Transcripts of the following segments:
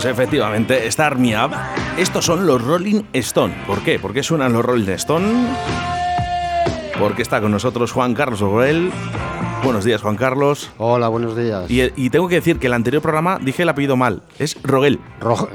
Pues efectivamente, Star Me Up. Estos son los Rolling Stone. ¿Por qué? ¿Por qué suenan los Rolling Stone? Porque está con nosotros Juan Carlos Orel. Buenos días, Juan Carlos. Hola, buenos días. Y, tengo que decir que el anterior programa dije el apellido mal. Es Rogel.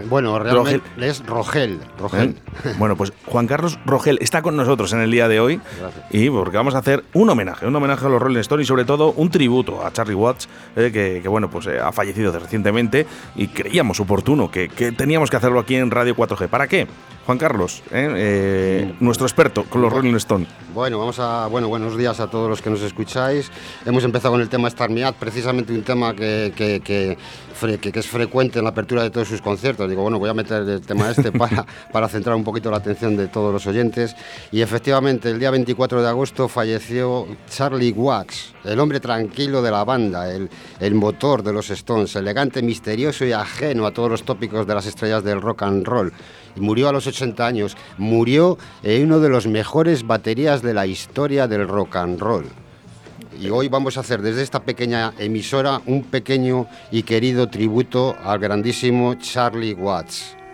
bueno, realmente es Rogel. Rogel. Bueno, pues Juan Carlos Rogel está con nosotros en el día de hoy. Gracias. Y porque vamos a hacer un homenaje, un homenaje a los Rolling Stones y sobre todo un tributo a Charlie Watts, eh, que, bueno, pues eh, ha fallecido recientemente y creíamos oportuno que, que teníamos que hacerlo aquí en Radio 4G. ¿Para qué? Juan Carlos, ¿eh? Eh, nuestro experto con los Rolling Stone. Bueno, vamos a, bueno, buenos días a todos los que nos escucháis. Hemos empezado con el tema Star Me precisamente un tema que, que, que, es frecuente en la apertura de todos sus conciertos. Digo, bueno, voy a meter el tema este para, para centrar un poquito la atención de todos los oyentes. Y efectivamente, el día 24 de agosto falleció Charlie Wax, el hombre tranquilo de la banda, el, el motor de los Stones, elegante, misterioso y ajeno a todos los tópicos de las estrellas del rock and roll murió a los 80 años, murió en uno de los mejores baterías de la historia del rock and roll. Y hoy vamos a hacer desde esta pequeña emisora un pequeño y querido tributo al grandísimo Charlie Watts.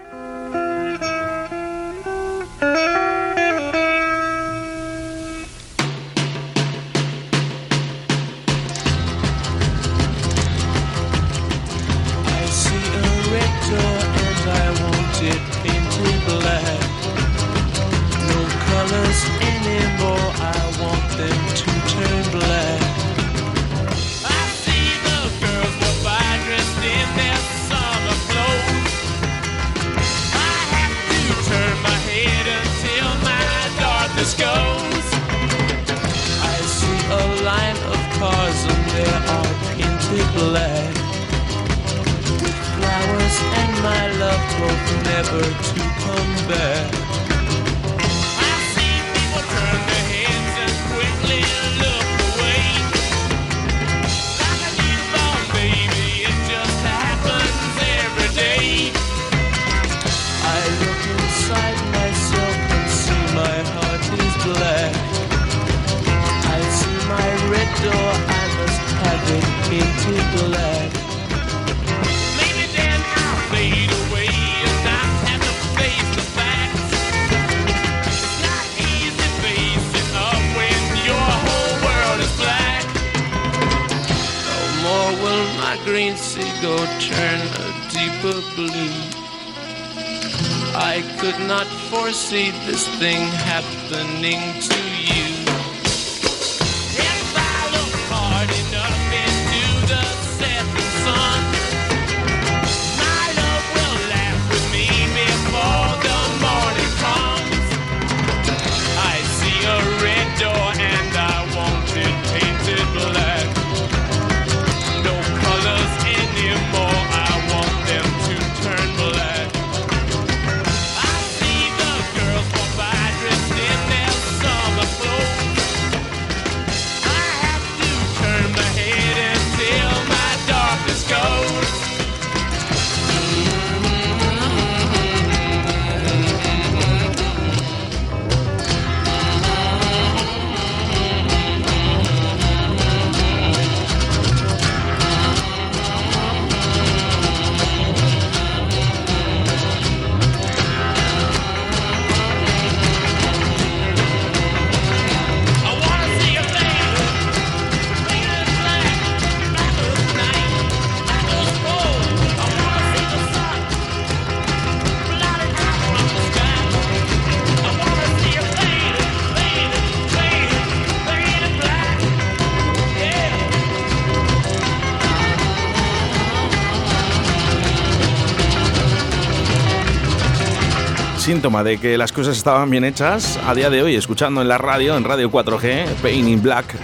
Síntoma de que las cosas estaban bien hechas, a día de hoy, escuchando en la radio, en Radio 4G, Pain in Black,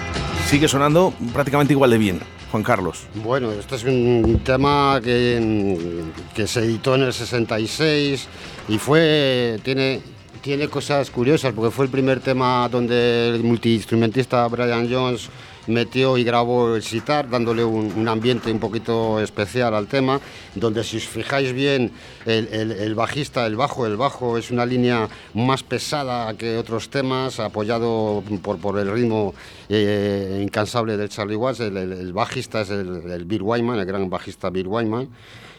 sigue sonando prácticamente igual de bien. Juan Carlos. Bueno, este es un tema que, que se editó en el 66 y fue, tiene, tiene cosas curiosas porque fue el primer tema donde el multiinstrumentista Brian Jones metió y grabó el sitar, dándole un, ambiente un poquito especial al tema, donde si os fijáis bien, el, bajista, el bajo, el bajo es una línea más pesada que otros temas, apoyado por, por el ritmo eh, incansable del Charlie Watts, el, bajista es el, Bill Wyman, el gran bajista Bill Wyman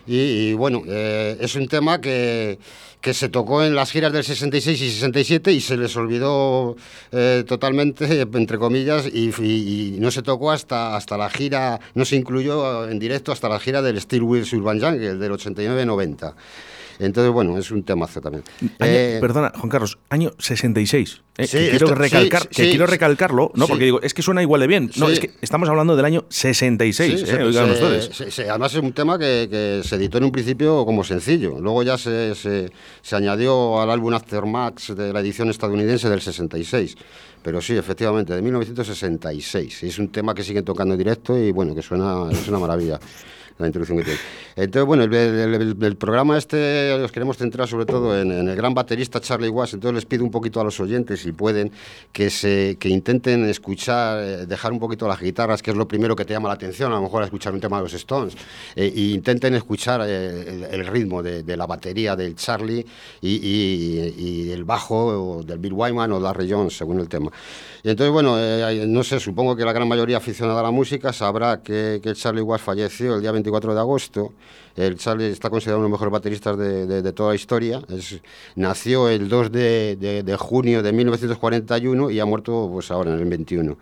Y, bueno, eh, es un tema que, que, se tocó en las giras del 66 y 67 y se les olvidó eh, totalmente, entre comillas, y, no se tocó hasta, hasta la gira, no se incluyó en directo hasta la gira del Steel Wheels Urban Jungle del 89-90. Entonces, bueno, es un temazo también. Eh, perdona, Juan Carlos, año 66. Eh, que quiero, recalcar, que quiero recalcarlo, ¿no? Porque digo, es que suena igual de bien. No, es que estamos hablando del año 66, eh, oigan ustedes. además es un tema que, se editó en un principio como sencillo. Luego ya se, se, añadió al álbum Aftermax de la edición estadounidense del 66. Pero sí, efectivamente, de 1966. Es un tema que siguen tocando en directo y bueno, que suena, es una maravilla la introducción que tiene. Entonces, bueno, el, programa este los queremos centrar sobre todo en, el gran baterista Charlie Watts, entonces les pido un poquito a los oyentes, si pueden, que, se, que intenten escuchar, eh, dejar un poquito las guitarras, que es lo primero que te llama la atención, a lo mejor a escuchar un tema de los Stones, e intenten escuchar eh, el, ritmo de, la batería del Charlie y, el bajo del Bill Wyman o Larry Jones, según el tema. Y entonces, bueno, no sé, supongo que la gran mayoría aficionada a la música sabrá que, que Charlie Watts falleció el día 20 24 de agosto. El Charlie está considerado uno de los mejores bateristas de, toda la historia. nació el 2 de, junio de 1941 y ha muerto pues ahora en el 21.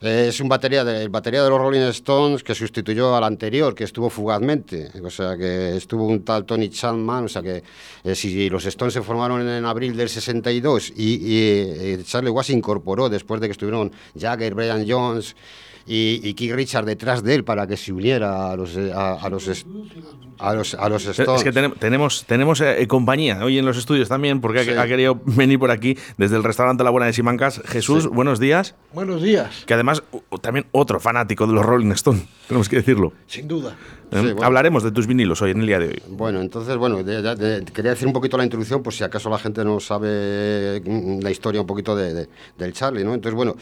Es un batería de, batería de los Rolling Stones que sustituyó al anterior, que estuvo fugazmente. O sea, que estuvo un tal Tony Chapman. O sea, que eh, si los Stones se formaron en abril del 62 y, y eh, Charlie Watts se incorporó después de que estuvieron Jagger, Brian Jones y, y Keith Richard detrás de él para que se uniera a los, a, los, a los, a los Stones. Es que tenemos, tenemos eh, compañía hoy en los estudios también, porque ha, querido venir por aquí desde el restaurante La Buena de Simancas. Jesús, buenos días. Buenos días. Que además, también otro fanático de los Rolling Stones, tenemos que decirlo. Sin duda. ¿Eh? Hablaremos de tus vinilos hoy, en el día de hoy. Bueno, entonces, bueno, quería decir un poquito la introducción, por si acaso la gente no sabe mm, la historia un poquito de, del Charlie, ¿no? Entonces, bueno,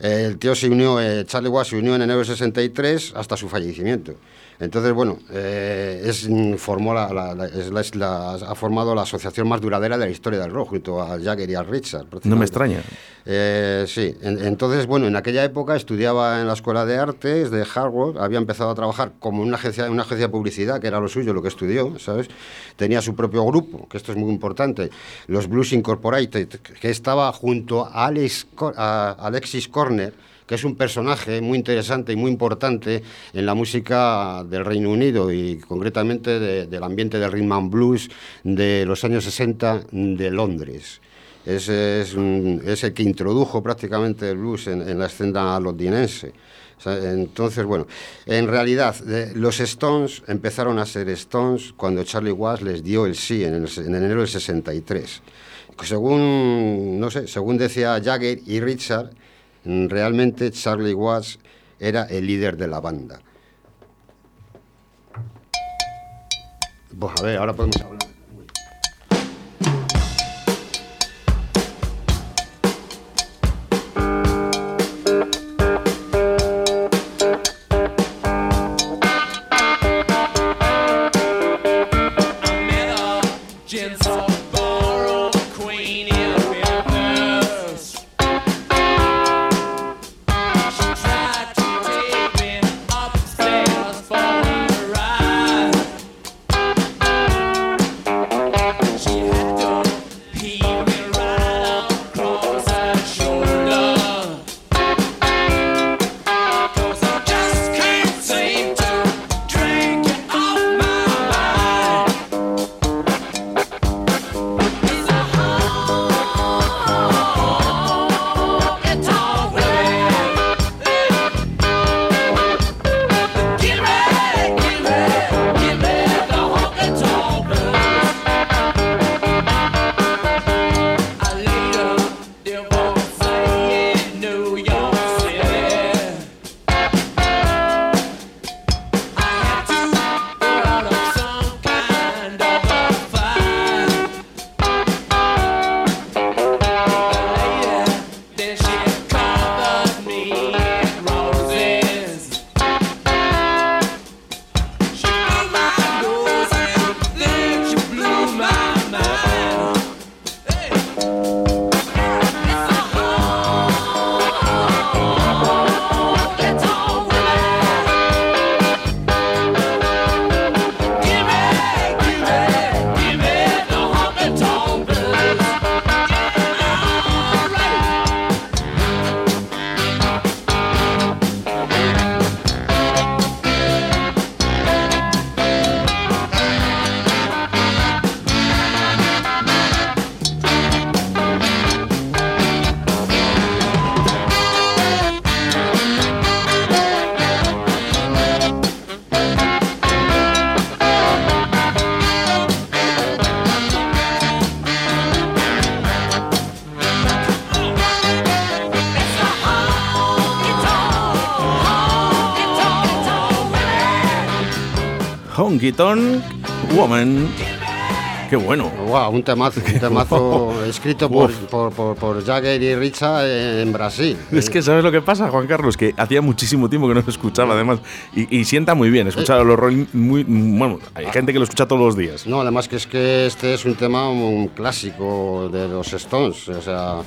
el tío se unió, eh, Charlie Watts se unió en enero del 63 hasta su fallecimiento. Entonces, bueno, eh, es, formó la, ha formado la asociación más duradera de la historia del rock, junto a Jagger y a Richard. No me extraña. Eh, sí, entonces, bueno, en aquella época estudiaba en la Escuela de Artes de Harvard, había empezado a trabajar como en una agencia, una agencia de publicidad, que era lo suyo, lo que estudió, ¿sabes? Tenía su propio grupo, que esto es muy importante, los Blues Incorporated, que estaba junto a, Alex, a Alexis Corner, que es un personaje muy interesante y muy importante en la música del Reino Unido y concretamente del ambiente del rhythm and blues de los años 60 de Londres. Es, es, el que introdujo prácticamente el blues en, la escena londinense. entonces, bueno, en realidad los Stones empezaron a ser Stones cuando Charlie Watts les dio el sí en, en enero del 63. Según, no sé, según decía Jagger y Richard, realmente Charlie Watts era el líder de la banda. Pues a ver, ahora podemos hablar. Honky Tonk Woman. Qué bueno. Wow, un temazo, un temazo escrito por, por, por, Jagger y Richa en Brasil. Es que sabes lo que pasa, Juan Carlos, que hacía muchísimo tiempo que no se escuchaba, además, y, sienta muy bien escuchar a los Rolling. Muy, bueno, hay ah. gente que lo escucha todos los días. No, además que es que este es un tema un clásico de los Stones, o sea,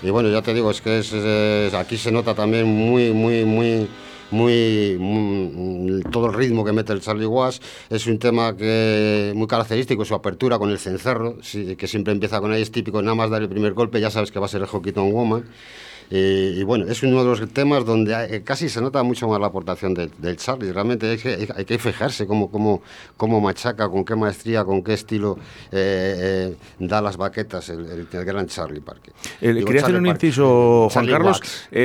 y bueno, ya te digo, es que es, aquí se nota también muy, muy, muy muy, todo el ritmo que mete el Charlie Watts es un tema que muy característico su apertura con el cencerro que siempre empieza con ahí es típico nada más dar el primer golpe ya sabes que va a ser el Hockey Woman eh, y bueno, es uno de los temas donde eh, casi se nota mucho más la aportación del Charlie. Realmente hay que, hay que fijarse cómo, cómo, cómo, machaca, con qué maestría, con qué estilo eh, da las baquetas el, gran Charlie Parker. quería hacer un inciso, Juan Carlos,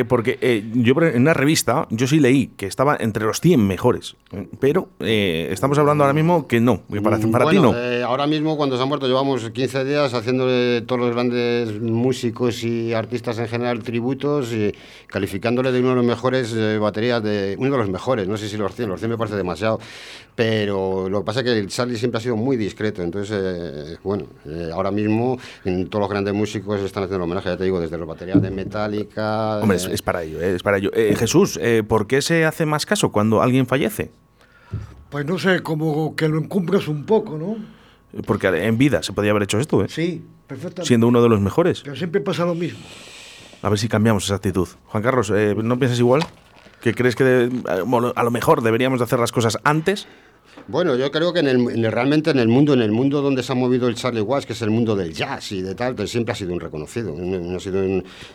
porque yo en una revista, yo sí leí que estaba entre los 100 mejores, pero estamos hablando ahora mismo que no, que para, para ti no. ahora mismo, cuando se han muerto, llevamos 15 días haciéndole todos los grandes músicos y artistas en general tributo y calificándole de uno de los mejores eh, baterías, de uno de los mejores, no sé si los 100, los 100 me parece demasiado, pero lo que pasa es que el Charlie siempre ha sido muy discreto, entonces, eh, bueno, eh, ahora mismo en todos los grandes músicos están haciendo homenaje, ya te digo, desde las baterías de Metallica... Hombre, es, para ello, es para ello. Jesús, ¿por qué se hace más caso cuando alguien fallece? Pues no sé, como que lo encumbras un poco, ¿no? Porque en vida se podía haber hecho esto, ¿eh? Sí, perfectamente. Siendo uno de los mejores. Pero siempre pasa lo mismo. A ver si cambiamos esa actitud. Juan Carlos, eh, ¿no piensas igual? ¿Que crees que a lo mejor deberíamos de hacer las cosas antes bueno, yo creo que en el, realmente en el mundo, en el mundo donde se ha movido el Charlie Watts, que es el mundo del jazz y de tal, pues siempre ha sido un reconocido. Ha, sido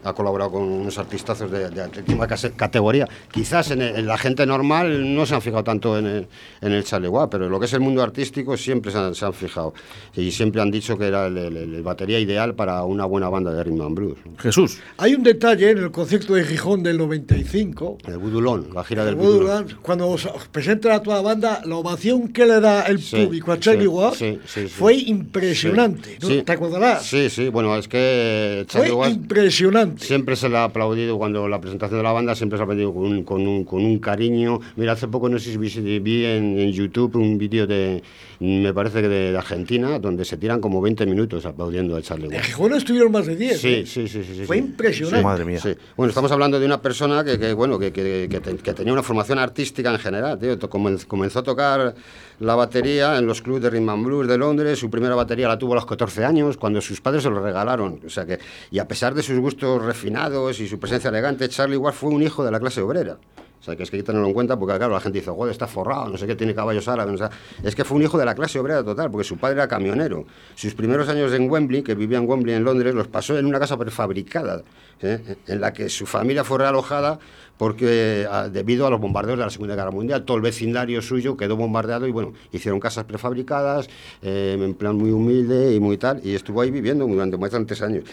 ha colaborado con unos artistazos de, de, categoría. Quizás en, la gente normal no se han fijado tanto en el, en el Charlie Watts, pero en lo que es el mundo artístico siempre se han, fijado. Y siempre han dicho que era el, batería ideal para una buena banda de rhythm and blues. Jesús. Hay un detalle en el concierto de Gijón del 95. El Budulón, la gira del Budulón. Cuando presenta a toda la banda, la ovación que le da el público a Charlie Watts fue impresionante. ¿Te acordarás? Sí, sí, bueno, es que Charlie fue impresionante. Siempre se le ha aplaudido cuando la presentación de la banda, siempre se ha aplaudido con un, con un, con un cariño. Mira, hace poco no sé si vi, en, YouTube un vídeo de, me parece que de, Argentina, donde se tiran como 20 minutos aplaudiendo a Charlie Watts. En estuvieron más de 10. Sí, sí, sí, sí, Fue impresionante. Madre mía. Bueno, estamos hablando de una persona que, que bueno, que, que, que, tenía una formación artística en general, tío. Comenzó a tocar la batería en los clubs de Rhythm and Blues de Londres. Su primera batería la tuvo a los 14 años, cuando sus padres se lo regalaron. O sea que, y a pesar de sus gustos refinados y su presencia elegante, Charlie Ward fue un hijo de la clase obrera. O sea, que es que hay que tenerlo en cuenta porque, claro, la gente dice, joder, está forrado, no sé qué, tiene caballos árabes. O sea, es que fue un hijo de la clase obrera total, porque su padre era camionero. Sus primeros años en Wembley, que vivía en Wembley, en Londres, los pasó en una casa prefabricada, ¿eh? en la que su familia fue realojada porque ah, debido a los bombardeos de la Segunda Guerra Mundial, todo el vecindario suyo quedó bombardeado y bueno, hicieron casas prefabricadas, eh, en plan muy humilde y muy tal, y estuvo ahí viviendo durante tres años.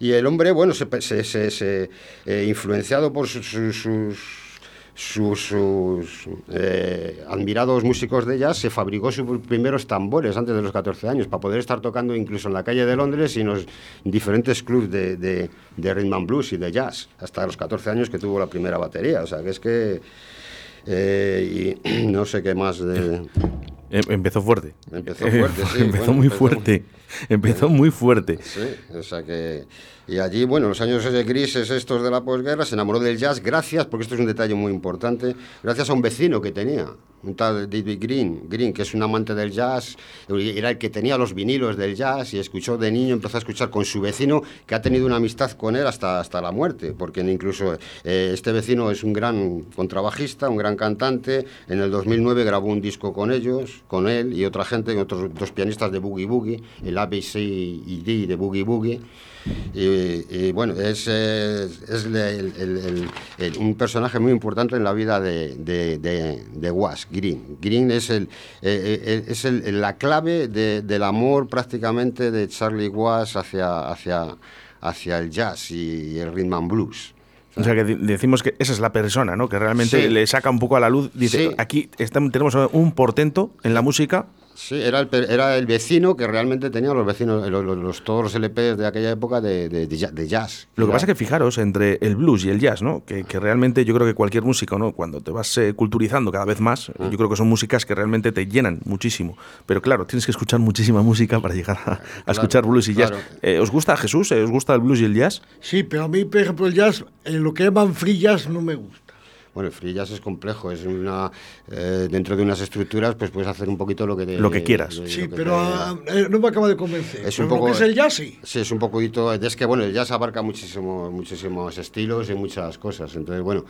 Y el hombre, bueno, se, se, eh, influenciado por sus sus, eh, admirados músicos de jazz, se fabricó sus primeros tambores antes de los 14 años, para poder estar tocando incluso en la calle de Londres y en los diferentes clubs de, de, de rhythm and blues y de jazz, hasta los 14 años que tuvo la primera batería. O sea, que es que... Eh, y no sé qué más de... Em, empezó fuerte. Empezó fuerte, sí. empezó muy fuerte. Empezó muy fuerte. Sí, o sea que... Y allí, bueno, los años grises estos de la posguerra, se enamoró del jazz gracias, porque esto es un detalle muy importante, gracias a un vecino que tenía, un tal David Green, Green, que es un amante del jazz, era el que tenía los vinilos del jazz y escuchó de niño, empezó a escuchar con su vecino, que ha tenido una amistad con él hasta, hasta la muerte, porque incluso eh, este vecino es un gran contrabajista, un gran cantante, en el 2009 grabó un disco con ellos, con él y otra gente, otros dos pianistas de Boogie Boogie, el ABC y D de Boogie Boogie, y, bueno, es, es, un personaje muy importante en la vida de, de, de, Was, Green. Green es, el, eh, eh, es la clave del amor prácticamente de Charlie Was hacia, hacia, hacia el jazz y el rhythm and blues. O sea, que decimos que esa es la persona, ¿no? Que realmente le saca un poco a la luz. Dice, aquí tenemos un portento en la música Sí, era el, era el vecino que realmente tenía los vecinos, los, todos los LPs de aquella época de, de, jazz. Lo que pasa es que fijaros, entre el blues y el jazz, ¿no? Que, realmente yo creo que cualquier músico, ¿no? Cuando te vas eh, culturizando cada vez más, ah. yo creo que son músicas que realmente te llenan muchísimo. Pero claro, tienes que escuchar muchísima música para llegar a, escuchar blues y jazz. Eh, ¿Os gusta Jesús? ¿Os gusta el blues y el jazz? Sí, pero a mí, por ejemplo, el jazz, en lo que llaman free jazz, no me gusta. Bueno, el free jazz es complejo, es una eh, dentro de unas estructuras, pues puedes hacer un poquito lo que lo que quieras. sí, pero ah, eh, no me acaba de convencer. Es un poco, es el jazz sí. Sí, es un poquito. Es que bueno, el jazz abarca muchísimo, muchísimos estilos y muchas cosas. Entonces bueno,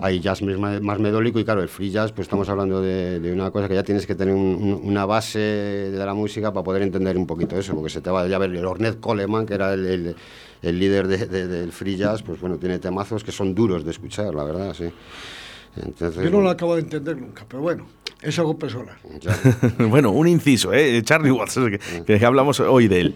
hay jazz más, más medólico y claro, el free jazz, pues estamos hablando de, una cosa que ya tienes que tener una base de la música para poder entender un poquito eso, porque se te va a ver el Ornette Coleman, que era el el líder del free jazz, pues bueno, tiene temazos que son duros de escuchar, la verdad, sí. Yo no lo acabo de entender nunca, pero bueno, es algo personal. bueno, un inciso, ¿eh? Charlie Watts, que, hablamos hoy de él.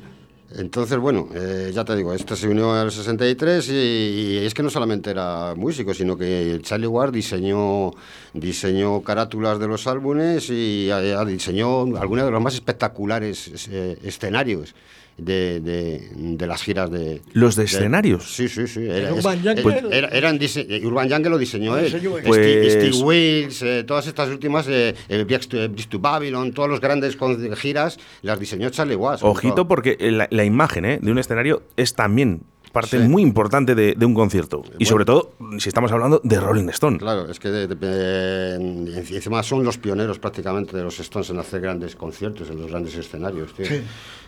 Entonces, bueno, eh, ya te digo, este se unió al 63 y, es que no solamente era músico, sino que Charlie Ward diseñó, diseñó carátulas de los álbumes y eh, diseñó algunos de los más espectaculares eh, escenarios de, de, las giras de... ¿Los de, escenarios? Sí, sí, sí. Urban pues, eran Urban Jungle lo diseñó él. Pues, Steve, Wills, eh, todas estas últimas, eh, to, Babylon, todos los grandes giras, las diseñó Charlie Watts. Ojito porque la, la imagen eh, de un escenario es también parte muy importante de, un concierto. Y sobre todo, si estamos hablando de Rolling Stone. Claro, es que encima son los pioneros prácticamente de los Stones en hacer grandes conciertos, en los grandes escenarios. Tío. Sí.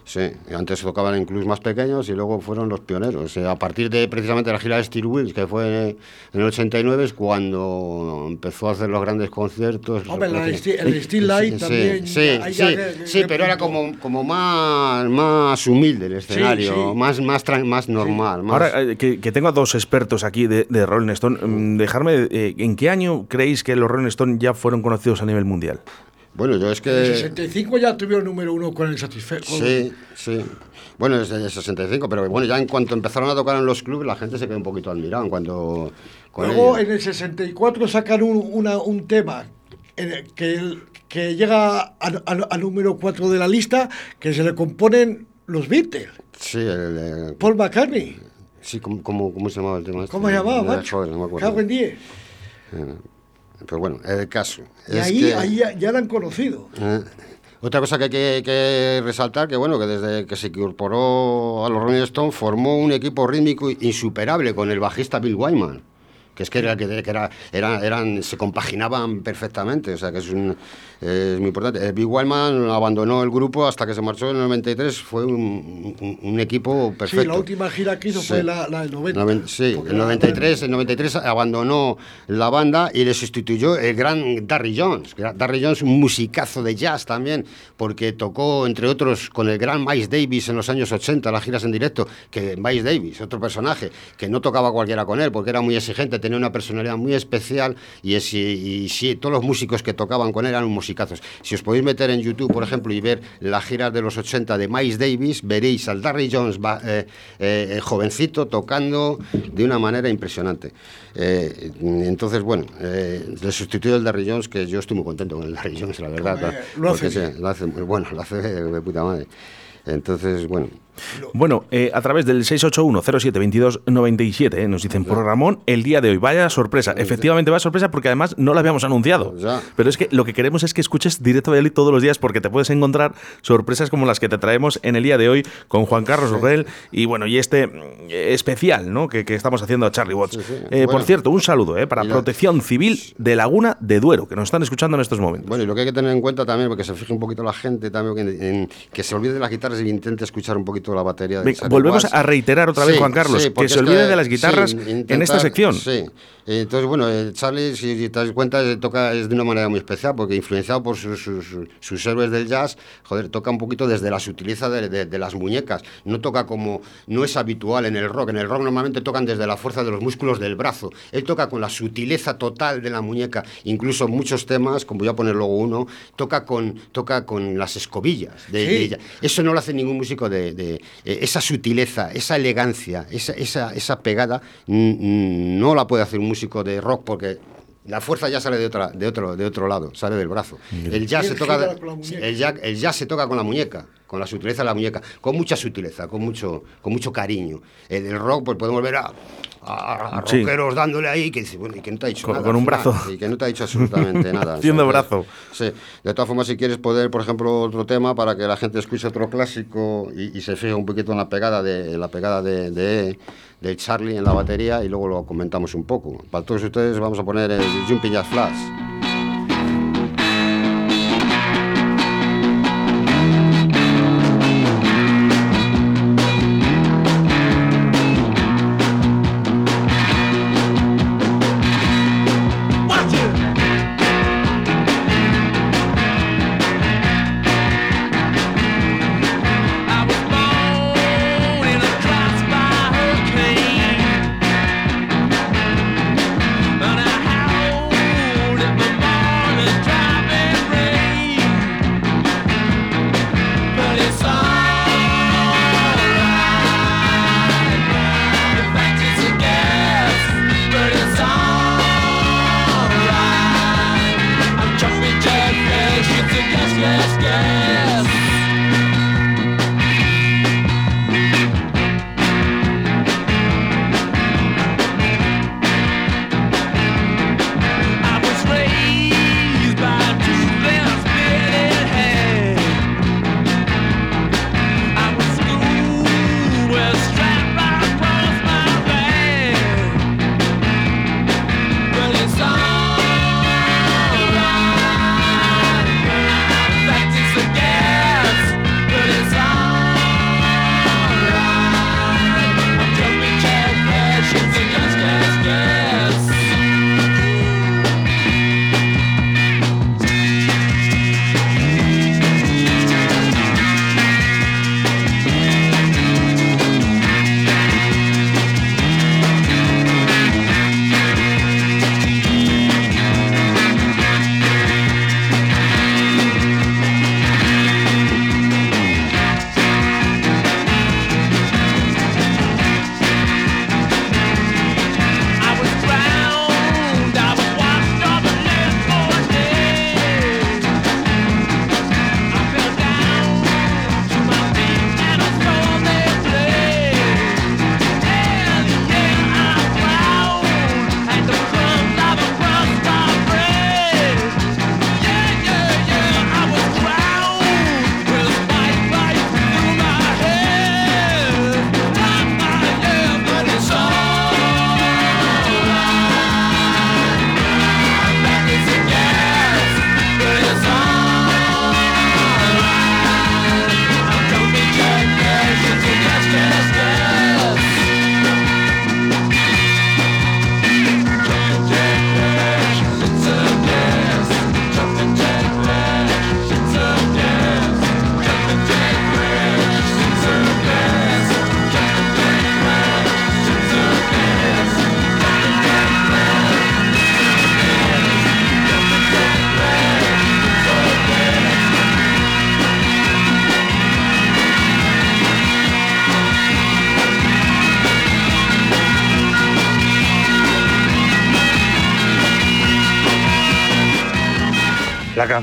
Sí, antes se tocaban en clubs más pequeños y luego fueron los pioneros. A partir de precisamente la gira de Steel Wheels, que fue en el 89, es cuando empezó a hacer los grandes conciertos. Hombre, el Steel Light también. Sí, sí, sí, pero era como, como más, más humilde el escenario, más, más, más normal. Ahora, eh, que, tengo a dos expertos aquí de, de Rolling Stone, mm, dejarme, eh, ¿en qué año creéis que los Rolling Stone ya fueron conocidos a nivel mundial? Bueno, yo es que... En el 65 ya tuvieron número uno con el Satisfecho. Sí, sí. Bueno, desde el 65, pero bueno, ya en cuanto empezaron a tocar en los clubes, la gente se quedó un poquito admirada cuando... Luego, en el 64 sacan un, una, un tema que, que llega al número 4 de la lista, que se le componen los Beatles. Sí, el, Paul McCartney. Sí, ¿cómo, cómo, se llamaba el tema? ¿Cómo se llamaba, macho? no me acuerdo. en 10. Pero bueno, el caso. Y ahí, ahí ya, la han conocido. Eh, otra cosa que hay que, resaltar, que bueno, que desde que se incorporó a los Rolling Stones formó un equipo rítmico insuperable con el bajista Bill Wyman que es que, era, que, era, eran, se compaginaban perfectamente, o sea que es, un, es muy importante. Eh, Big Wildman abandonó el grupo hasta que se marchó en el 93, fue un, un, equipo perfecto. Sí, la última gira que hizo fue la, del 90. sí, el 93, el 93 abandonó la banda y le sustituyó el gran Darry Jones. Darry Jones, un musicazo de jazz también, porque tocó, entre otros, con el gran Miles Davis en los años 80, las giras en directo, que Miles Davis, otro personaje, que no tocaba cualquiera con él, porque era muy exigente, tenía una personalidad muy especial y, y, todos los músicos que tocaban con él eran musicazos. Si os podéis meter en YouTube, por ejemplo, y ver la gira de los 80 de Miles Davis, veréis al Darry Jones eh, eh, jovencito tocando de una manera impresionante. Eh, entonces, bueno, le sustituyó el Darry Jones, que yo estoy muy contento con el Darry Jones, la verdad. lo hace, lo hace, bueno, lo hace de puta madre. Entonces, bueno, bueno, eh, a través del 681-07-2297 eh, nos dicen por Ramón el día de hoy. Vaya sorpresa. Efectivamente, vaya sorpresa porque además no la habíamos anunciado. Pero es que lo que queremos es que escuches directo de él todos los días porque te puedes encontrar sorpresas como las que te traemos en el día de hoy con Juan Carlos Orrell y bueno, y este eh, especial ¿no? que, estamos haciendo a Charlie Watts. Por cierto, un saludo para Protección Civil de Laguna de Duero, que nos están escuchando en estos momentos. Bueno, y lo que hay que tener en cuenta también, porque se fije un poquito la gente también, que se olvide de las guitarras y intente escuchar un poquito la batería. volvemos a reiterar otra vez, Juan Carlos, que se olvide de las guitarras en esta sección. Sí, entonces, bueno, Charlie, si, te das cuenta, toca es de una manera muy especial, porque influenciado por sus, sus, héroes del jazz, joder, toca un poquito desde la sutileza de, las muñecas. No toca como no es habitual en el rock. En el rock normalmente tocan desde la fuerza de los músculos del brazo. Él toca con la sutileza total de la muñeca. Incluso muchos temas, como voy a poner luego uno, toca con, toca con las escobillas de, ella. Eso no lo hace ningún músico de, eh, esa sutileza, esa elegancia, esa, esa, esa pegada, no la puede hacer un músico de rock porque la fuerza ya sale de, otra, de, otro, de otro lado, sale del brazo. El jazz, se toca, el, jazz, se toca con la muñeca, con la sutileza de la muñeca, con mucha sutileza, con mucho, con mucho cariño. El, el rock, pues podemos ver a, a, rockeros dándole ahí que, bueno, y que no te ha dicho con, nada. Con un brazo. Y que no te ha dicho absolutamente nada. Haciendo brazo. Sí. De todas formas, si quieres poder, por ejemplo, otro tema para que la gente escuche otro clásico y, se fije un poquito en la pegada de la pegada de, de, de, Charlie en la batería y luego lo comentamos un poco. Para todos ustedes vamos a poner el Jumping Jazz Flash.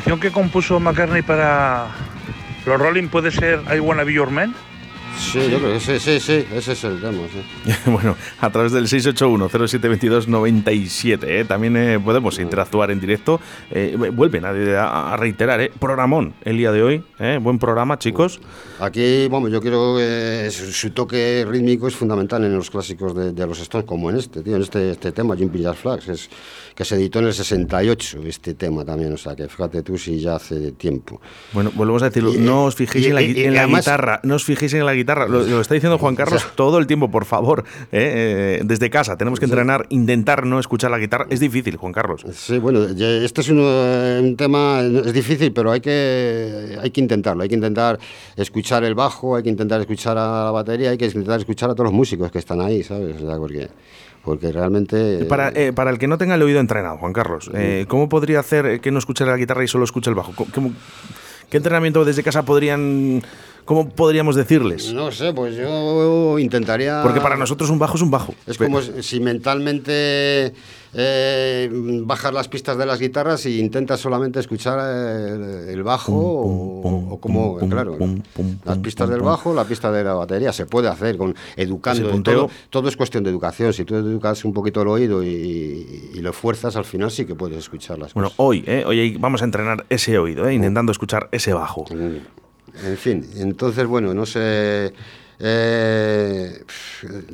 Canción que compuso McCartney para los Rolling puede ser I Wanna Be Your Man. Sí, yo creo que sí, sí, sí, ese es el tema. bueno, a través del 681-0722-97 ¿eh? también eh, podemos interactuar en directo. Eh, vuelven a, reiterar, ¿eh? programón el día de hoy, ¿eh? buen programa, chicos. Aquí, bueno, yo quiero que su, toque rítmico es fundamental en los clásicos de, los Stones, como en este, tío, en este, este tema, Jumping Jazz Flags. Es, que se editó en el 68 este tema también, o sea que fíjate tú si ya hace tiempo. Bueno, volvemos a decirlo, no os fijéis en la, guitarra, no os fijéis en la guitarra, lo, está diciendo Juan Carlos todo el tiempo, por favor, ¿eh? Eh, desde casa, tenemos que entrenar, intentar no escuchar la guitarra, es difícil, Juan Carlos. Sí, bueno, este es un, tema, es difícil, pero hay que, hay que intentarlo, hay que intentar escuchar el bajo, hay que intentar escuchar a la batería, hay que intentar escuchar a todos los músicos que están ahí, ¿sabes? porque porque realmente... Para, eh, para el que no tenga el oído entrenado, Juan Carlos, eh, ¿cómo podría hacer que no escuche la guitarra y solo escuche el bajo? ¿Qué entrenamiento desde casa podrían ¿Cómo podríamos decirles? No sé, pues yo intentaría... Porque para nosotros un bajo es un bajo. Es como si mentalmente eh, bajas las pistas de las guitarras e intentas solamente escuchar el, el bajo Pum, pum, o, pum, o como, claro, las pistas del bajo, la pista de la batería, se puede hacer con educando. Todo, todo es cuestión de educación. Si tú educas un poquito el oído y, y lo fuerzas, al final sí que puedes escuchar las Bueno, cosas. hoy, ¿eh? hoy vamos a entrenar ese oído, ¿eh? intentando escuchar ese bajo. En fin, entonces, bueno, no sé. eh,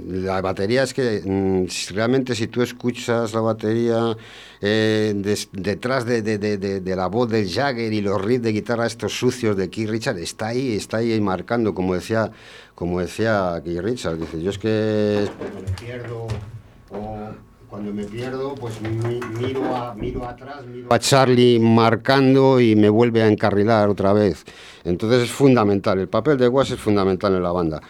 la batería es que mm, realmente si tú escuchas la batería eh, detrás de, de- de- de- la voz del Jagger y los riffs de guitarra estos sucios de Keith Richards está ahí, está ahí marcando, como decía, como decía Keith Richards, dice, yo es que cuando me pierdo, pues mi- miro, a- miro atrás, miro a Charlie marcando y me vuelve a encarrilar otra vez. Entonces es fundamental, el papel de Was es fundamental en la banda.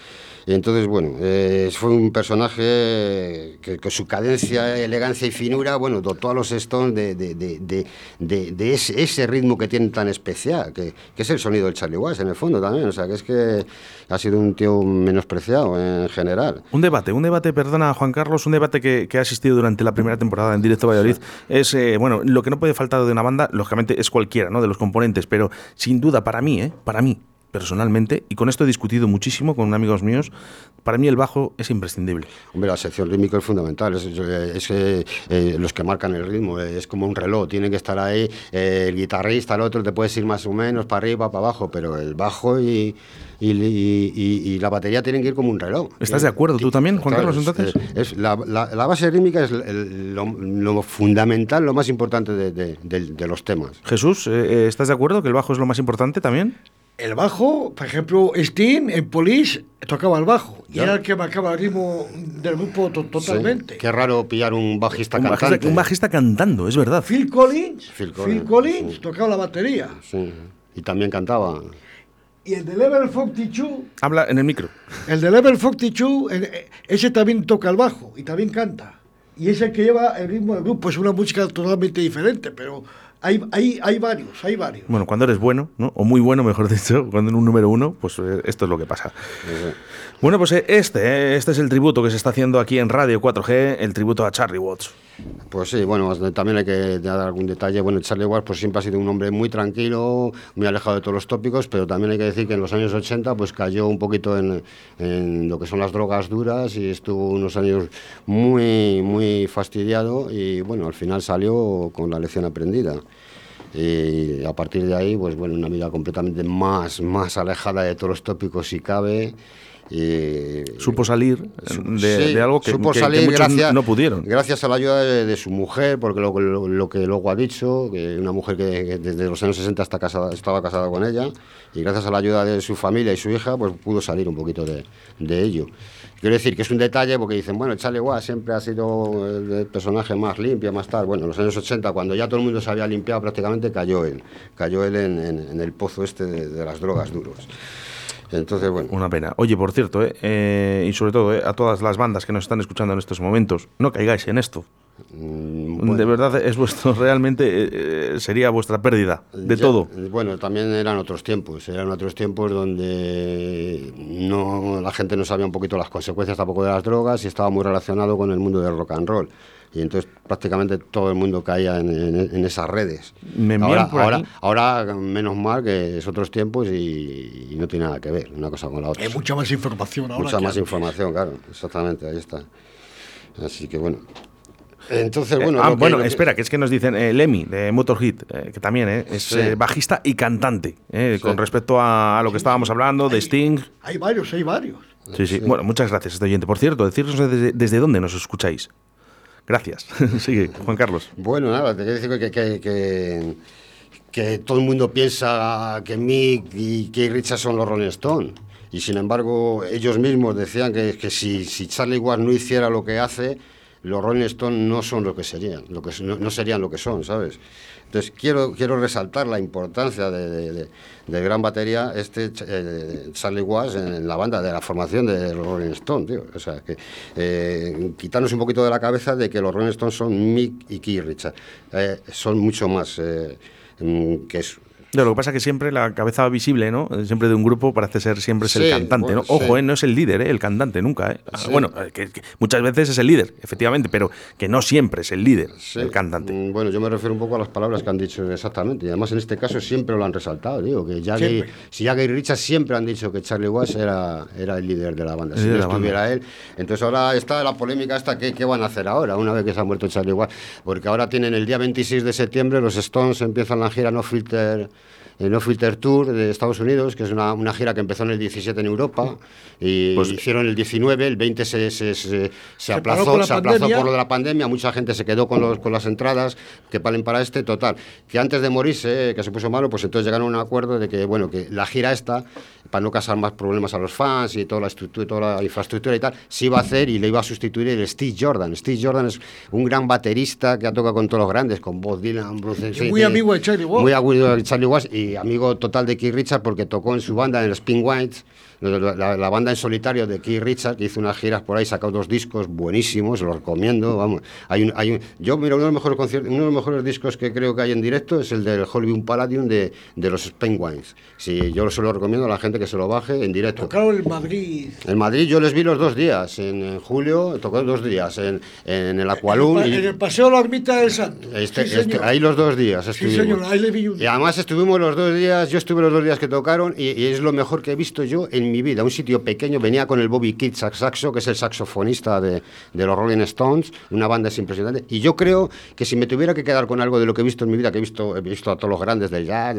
Y entonces, bueno, eh, fue un personaje que con su cadencia, elegancia y finura, bueno, dotó a los Stones de, de- de- de- ese, ese ritmo que tienen tan especial, que, que es el sonido del Charlie Watts en el fondo también. O sea, que es que ha sido un tío menospreciado en general. Un debate, un debate, perdona Juan Carlos, un debate que, que ha asistido durante la primera temporada en Directo Valladolid. Es, eh, bueno, lo que no puede faltar de una banda, lógicamente, es cualquiera, ¿no? De los componentes, pero sin duda, para mí, ¿eh? Para mí, personalmente, y con esto he discutido muchísimo con amigos míos, para mí el bajo es imprescindible. Hombre, la sección rítmica es fundamental, es, es, eh, eh, los que marcan el ritmo, eh, es como un reloj, tiene que estar ahí, eh, el guitarrista, el otro, te puedes ir más o menos para arriba, para abajo, pero el bajo y, y, y- y- la batería tienen que ir como un reloj. ¿Estás de acuerdo tú también, Juan Claro, Carlos, es- entonces? eh, es la, la- la base rítmica es el- lo, lo fundamental, lo más importante de, de- de- de los temas. Jesús, eh, eh, ¿estás de acuerdo que el bajo es lo más importante también? El bajo, por ejemplo, Sting en Police tocaba el bajo y Ya. era el que marcaba el ritmo del grupo to- totalmente. Sí, Qué raro pillar un bajista Un cantante. bajista, un bajista cantando, es verdad. Phil Collins, Phil Phil Collins, Collins, sí. tocaba la batería. Sí, y también cantaba. Y el de Level 42, Habla en el micro. el de Level 42, el- eh, ese también toca el bajo y también canta. Y es el que lleva el ritmo del grupo. Es una música totalmente diferente, pero hay, hay, hay varios, hay varios. Bueno, cuando eres bueno, ¿no? o muy bueno, mejor dicho, cuando eres un número uno, pues eh, esto es lo que pasa. Bueno, pues eh, este, eh, este es el tributo que se está haciendo aquí en Radio 4G, el tributo a Charlie Watts. Pues sí, bueno, también hay que dar algún detalle. Bueno, Charlie Watts pues siempre ha sido un hombre muy tranquilo, muy alejado de todos los tópicos, pero también hay que decir que en los años 80 pues cayó un poquito en, en lo que son las drogas duras y estuvo unos años muy, muy fastidiado y bueno, al final salió con la lección aprendida. Y a partir de ahí, pues bueno, una vida completamente más, más alejada de todos los tópicos si cabe. Y, Supo salir eh, de, Sí, de algo que, supo que- que salir muchos gracias, no pudieron. Gracias a la ayuda de, de su mujer, porque lo, lo- lo que luego ha dicho, que una mujer que, que desde los años 60 está casada, estaba casada con ella, y gracias a la ayuda de su familia y su hija, pues pudo salir un poquito de, de ello. Quiero decir que es un detalle porque dicen, bueno, Charlie Watts siempre ha sido el, el personaje más limpio, más tal. Bueno, en los años 80, cuando ya todo el mundo se había limpiado prácticamente, cayó él. Cayó él en, en- en el pozo este de, de las drogas duros. Entonces, bueno. Una pena. Oye, por cierto, eh, eh, y sobre todo eh, a todas las bandas que nos están escuchando en estos momentos, no caigáis en esto. mm, bueno. De verdad, es vuestro, realmente eh, eh, sería vuestra pérdida de Ya, todo. Bueno, también eran otros tiempos, eran otros tiempos donde no, la gente no sabía un poquito las consecuencias tampoco de las drogas y estaba muy relacionado con el mundo del rock and roll. Y entonces prácticamente todo el mundo caía en, en- en esas redes. Me ahora, por ahora, menos mal que es otros tiempos y, y no tiene nada que ver una cosa con la otra. Hay mucha más información ahora. Mucha que más antes. información, claro, exactamente, ahí está. Así que bueno. Entonces, Eh, bueno. ah, bueno, que- espera, que es que nos dicen eh, Lemmy de Motorhead, eh, que también eh, es Sí. eh, bajista y cantante, eh, con respecto a, a lo que estábamos hablando de Sting. Hay varios, hay varios. Sí, sí. Bueno, muchas gracias, este oyente. Por cierto, decirnos desde, desde dónde nos escucháis. Gracias. Sigue, Juan Carlos. Bueno, nada, te quiero decir que, que, que, todo el mundo piensa que Mick y Keith Richards son los Rolling Stones. Y sin embargo, ellos mismos decían que, que si, si Charlie Watts no hiciera lo que hace, los Rolling Stones no son lo que serían, lo que, no serían lo que son, ¿sabes? Entonces, quiero, quiero resaltar la importancia de, de- gran batería este eh, Charlie Watts en la banda de la formación de Rolling Stones, tío. O sea, que eh, quitarnos un poquito de la cabeza de que los Rolling Stones son Mick y Keith Richards. Eh, son mucho más eh, mm, que es Lo que pasa es que siempre la cabeza visible, ¿no? Siempre de un grupo parece ser siempre es el cantante, ¿no? Ojo, ¿eh? no es el líder, ¿eh? el cantante nunca, ¿eh? Bueno, que, muchas veces es el líder, efectivamente, pero que no siempre es el líder, el cantante. Mm, bueno, yo me refiero un poco a las palabras que han dicho exactamente, y además en este caso siempre lo han resaltado, digo, que Jagger, si Jagger y Richard siempre han dicho que Charlie Watts era, era el líder de la banda, si no estuviera él. Entonces ahora está la polémica esta, ¿qué, ¿qué van a hacer ahora, una vez que se ha muerto Charlie Watts? Porque ahora tienen el día 26 de septiembre, los Stones empiezan la gira No Filter el No Filter Tour de Estados Unidos, que es una, una, gira que empezó en el 17 en Europa y pues, hicieron el 19, el 20 se, se, se, aplazó, se aplazó por lo de la pandemia, mucha gente se quedó con, los, con las entradas que valen para este, total, que antes de morirse, que se puso malo, pues entonces llegaron a un acuerdo de que, bueno, que la gira esta, para no causar más problemas a los fans y toda la estructura, toda la infraestructura y tal, se iba a hacer y le iba a sustituir el Steve Jordan. Steve Jordan es un gran baterista que ha tocado con todos los grandes, con Bob Dylan, Bruce Muy amigo de Charlie Watts. Muy amigo de Charlie Watts y amigo total de Keith Richards porque tocó en su banda en los Pink Whites la, banda en solitario de Keith Richards, que hizo unas giras por ahí, sacó dos discos buenísimos, los recomiendo. Vamos. Hay un, hay un, yo, mira, uno de, los mejores uno de los mejores discos que creo que hay en directo es el del Hollywood Palladium de, de los Penguins. Sí, yo se lo recomiendo a la gente que se lo baje en directo. Tocaron en Madrid. En Madrid yo les vi los dos días, en, julio tocó dos días, en, en el Aqualum. En, el Paseo de la Ermita del Santo. Este, este, ahí los dos días estuvimos. Sí, señor, ahí le vi Y además estuvimos los dos días, yo estuve los dos días que tocaron y, y es lo mejor que he visto yo en mi vida. Un sitio pequeño, venía con el Bobby Kidd saxo, que es el saxofonista de, de, los Rolling Stones, una banda es impresionante. Y yo creo que si me tuviera que quedar con algo de lo que he visto en mi vida, que he visto, he visto a todos los grandes del jazz,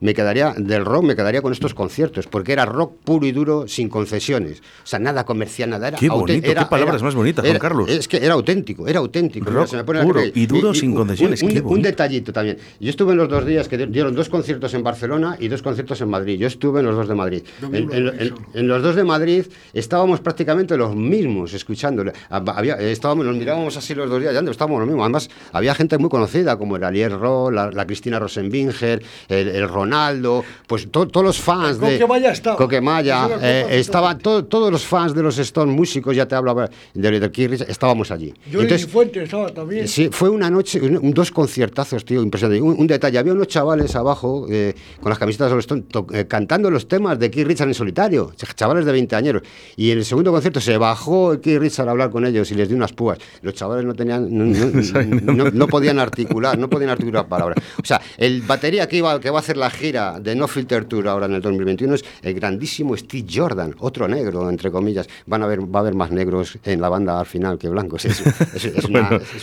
me quedaría del rock, me quedaría con estos conciertos, porque era rock puro y duro, sin concesiones. O sea, nada comercial, nada. Era qué bonito, qué palabras más bonitas, Juan Carlos. Es que era auténtico, era auténtico. Rock puro y duro, sin concesiones. Un, un, detallito también. Yo estuve en los dos días que dieron dos conciertos en Barcelona y dos conciertos en Madrid. Yo estuve en los dos de Madrid. en los dos de Madrid estábamos prácticamente los mismos escuchándole. Había, estábamos, nos mirábamos así los dos días, ya estábamos los mismos. Además, había gente muy conocida como el Alier Ro, la, Cristina Rosenbinger, el, Ronaldo, pues todos los fans de. Coquemaya estaba. Coquemaya, eh, estaban todos los fans de los Stone músicos, ya te hablaba de, de Kirris, estábamos allí. Yo Entonces, Fuente estaba también. Sí, fue una noche, dos conciertazos, tío, impresionante. Un, detalle, había unos chavales abajo eh, con las camisetas de los Stone eh, cantando los temas de Keith Richards en solitario, chavales de 20 años. Y en el segundo concierto se bajó Keith Richard a hablar con ellos y les dio unas púas. Los chavales no tenían, no, podían articular, no podían articular palabras. O sea, el batería que, iba, que va a hacer la gira de No Filter Tour ahora en el 2021 es el grandísimo Steve Jordan, otro negro, entre comillas. Van a ver, va a haber más negros en la banda al final que blancos. Es, es,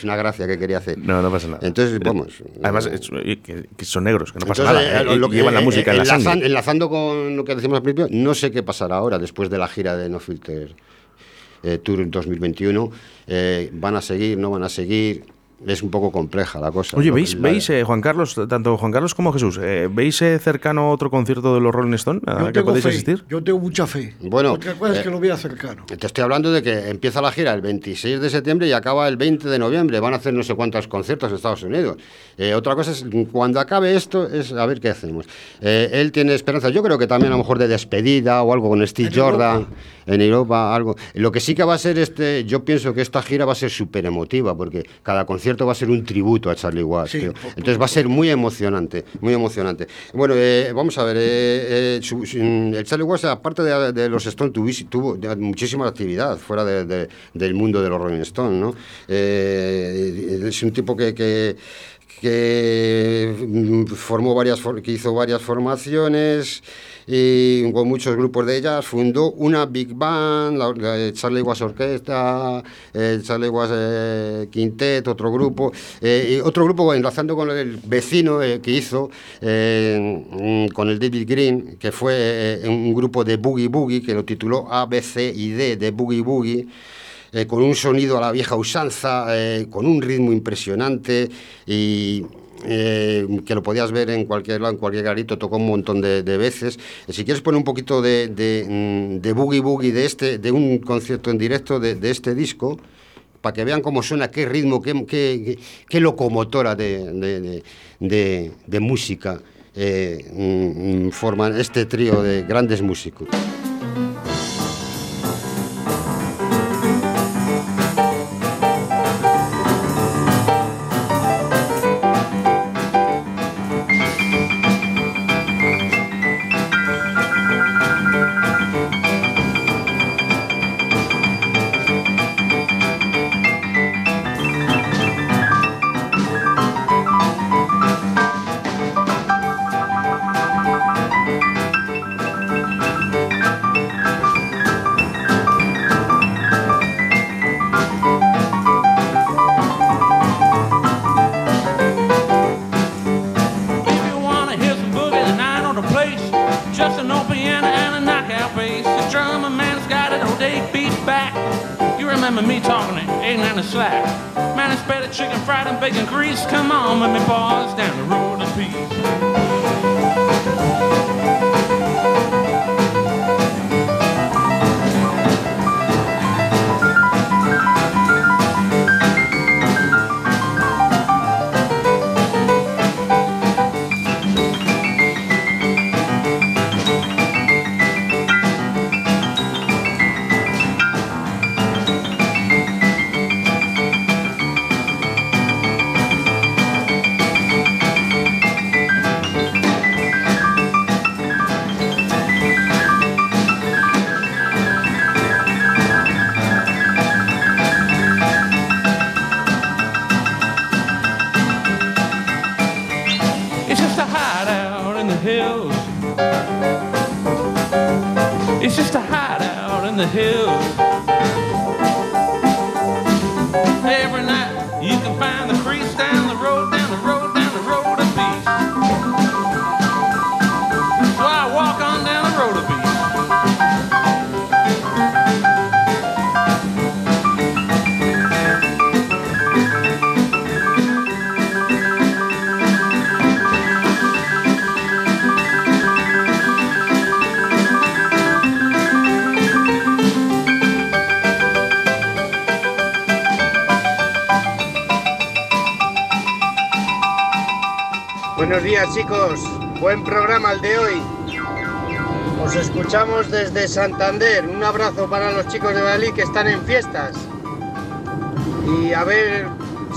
una, gracia que quería hacer. No, no pasa nada. Entonces, vamos. Además, que, son negros, que no pasa nada. Eh, lo que, llevan la música en la sangre. Enlazando con lo que decimos al principio, no sé qué pasará ahora después de la gira de No Filter eh, Tour 2021. Eh, ¿Van a seguir? ¿No van a seguir? Es un poco compleja la cosa. Oye, ¿veis, ¿veis eh, Juan Carlos, tanto Juan Carlos como Jesús, eh, ¿veis eh, cercano otro concierto de los Rolling Stone a que podéis asistir? Yo tengo mucha fe. Bueno, Otra cosa es que lo vea cercano. Te estoy hablando de que empieza la gira el 26 de septiembre y acaba el 20 de noviembre. Van a hacer no sé cuántos conciertos en Estados Unidos. otra cosa es, cuando acabe esto, es a ver qué hacemos. él tiene esperanza, yo creo que también a lo mejor de despedida o algo con Steve Jordan en Europa, algo. Lo que sí que va a ser este, yo pienso que esta gira va a ser súper emotiva porque cada concierto va a ser un tributo a Charlie Watts. Entonces va a ser muy emocionante, muy emocionante. Bueno, eh, vamos a ver, eh, eh, el Charlie Watts, aparte de, los Stones, tuvo, muchísima actividad fuera del mundo de los Rolling Stones, ¿no? es un tipo que, que que formó varias que hizo varias formaciones y con muchos grupos de ellas fundó una big band, la, Charlie Was Orquesta, el Charlie Was eh, Quintet, otro grupo, eh, y otro grupo enlazando con el vecino eh, que hizo con el David Green, que fue un grupo de boogie boogie que lo tituló A, B, C y D de boogie boogie. Con un sonido a la vieja usanza, con un ritmo impresionante y eh, que lo podías ver en cualquier lado, en cualquier garito, tocó un montón de, veces. Eh, si quieres poner un poquito de, mm, de, boogie boogie de, este, de un concierto en directo de, este disco, para que vean cómo suena, qué ritmo, qué, qué, qué locomotora de, música eh, mm, mm, forman este trío de grandes músicos. Santander. Un abrazo para los chicos de Bali que están en fiestas. Y a ver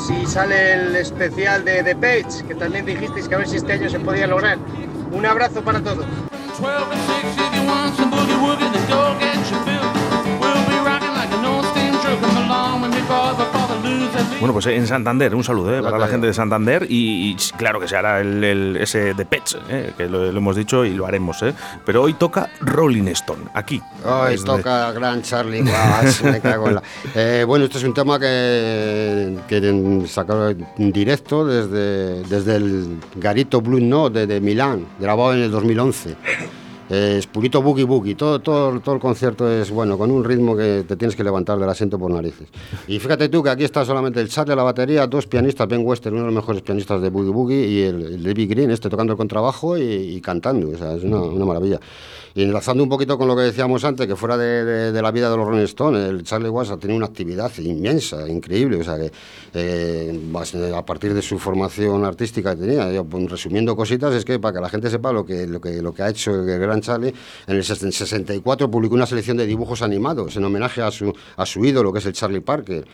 si sale el especial de The Page, que también dijisteis que a ver si este año se podía lograr. Un abrazo para todos. Bueno, pues en Santander, un saludo eh, para la gente de Santander y, claro que se hará el, ese de Pets, eh, que lo, hemos dicho y lo haremos, eh. pero hoy toca Rolling Stone, aquí. Hoy toca Gran Charlie me cago en la... bueno, este es un tema que, que sacaron en directo desde, desde el Garito Blue Note de, de Milán, grabado en el 2011 es purito boogie boogie, todo, todo, todo el concierto es bueno, con un ritmo que te tienes que levantar del asiento por narices. Y fíjate tú que aquí está solamente el Charlie a la batería, dos pianistas, Ben Wester, uno de los mejores pianistas de boogie boogie, y el, David Green, este tocando el contrabajo y, cantando, o sea, es una maravilla. Y enlazando un poquito con lo que decíamos antes, que fuera de, la vida de los Rolling Stones, el Charlie Watts ha tenido una actividad inmensa, increíble. O sea que eh, a partir de su formación artística que tenía, pues, resumiendo cositas, es que para que la gente sepa lo que, lo que, lo que ha hecho el gran Charlie, en el 64 publicó una selección de dibujos animados en homenaje a su, a su ídolo, que es el Charlie Parker.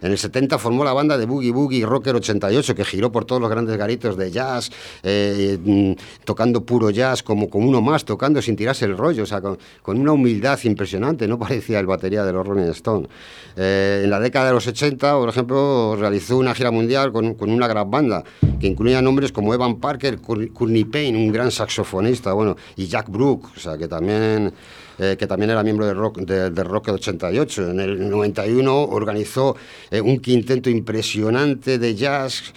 En el 70 formó la banda de Boogie Boogie Rocker 88, que giró por todos los grandes garitos de jazz, eh, mm, tocando puro jazz, como, como uno más, tocando sin tirarse el rollo, o sea, con, una humildad impresionante, no parecía el batería de los Rolling Stones. Eh, en la década de los 80, por ejemplo, realizó una gira mundial con, con una gran banda, que incluía nombres como Evan Parker, Courtney Payne, un gran saxofonista, bueno, y Jack Brook, o sea, que también eh, que también era miembro del Rock, de, de Rock 88. En el 91 organizó eh, un quinteto impresionante de jazz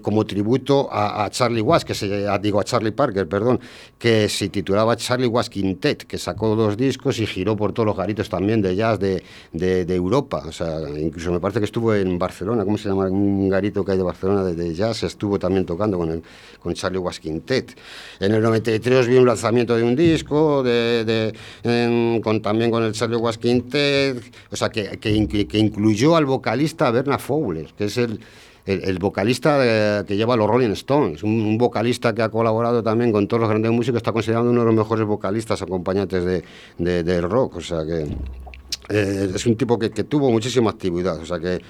como tributo a, Charlie Watts, que se, a, digo a Charlie Parker, perdón, que se titulaba Charlie Watts Quintet, que sacó dos discos y giró por todos los garitos también de jazz de, de, Europa. O sea, incluso me parece que estuvo en Barcelona, ¿cómo se llama? Un garito que hay de Barcelona de, jazz, estuvo también tocando con, el, con Charlie Watts Quintet. En el 93 vi un lanzamiento de un disco, de, con, también con el Charlie Watts Quintet, o sea, que, que, que incluyó al vocalista Bernard Fowler, que es el el, vocalista que lleva los Rolling Stones, un, vocalista que ha colaborado también con todos los grandes músicos, está considerado uno de los mejores vocalistas acompañantes de, de, rock, o sea que eh, es un tipo que, que, tuvo muchísima actividad, o sea que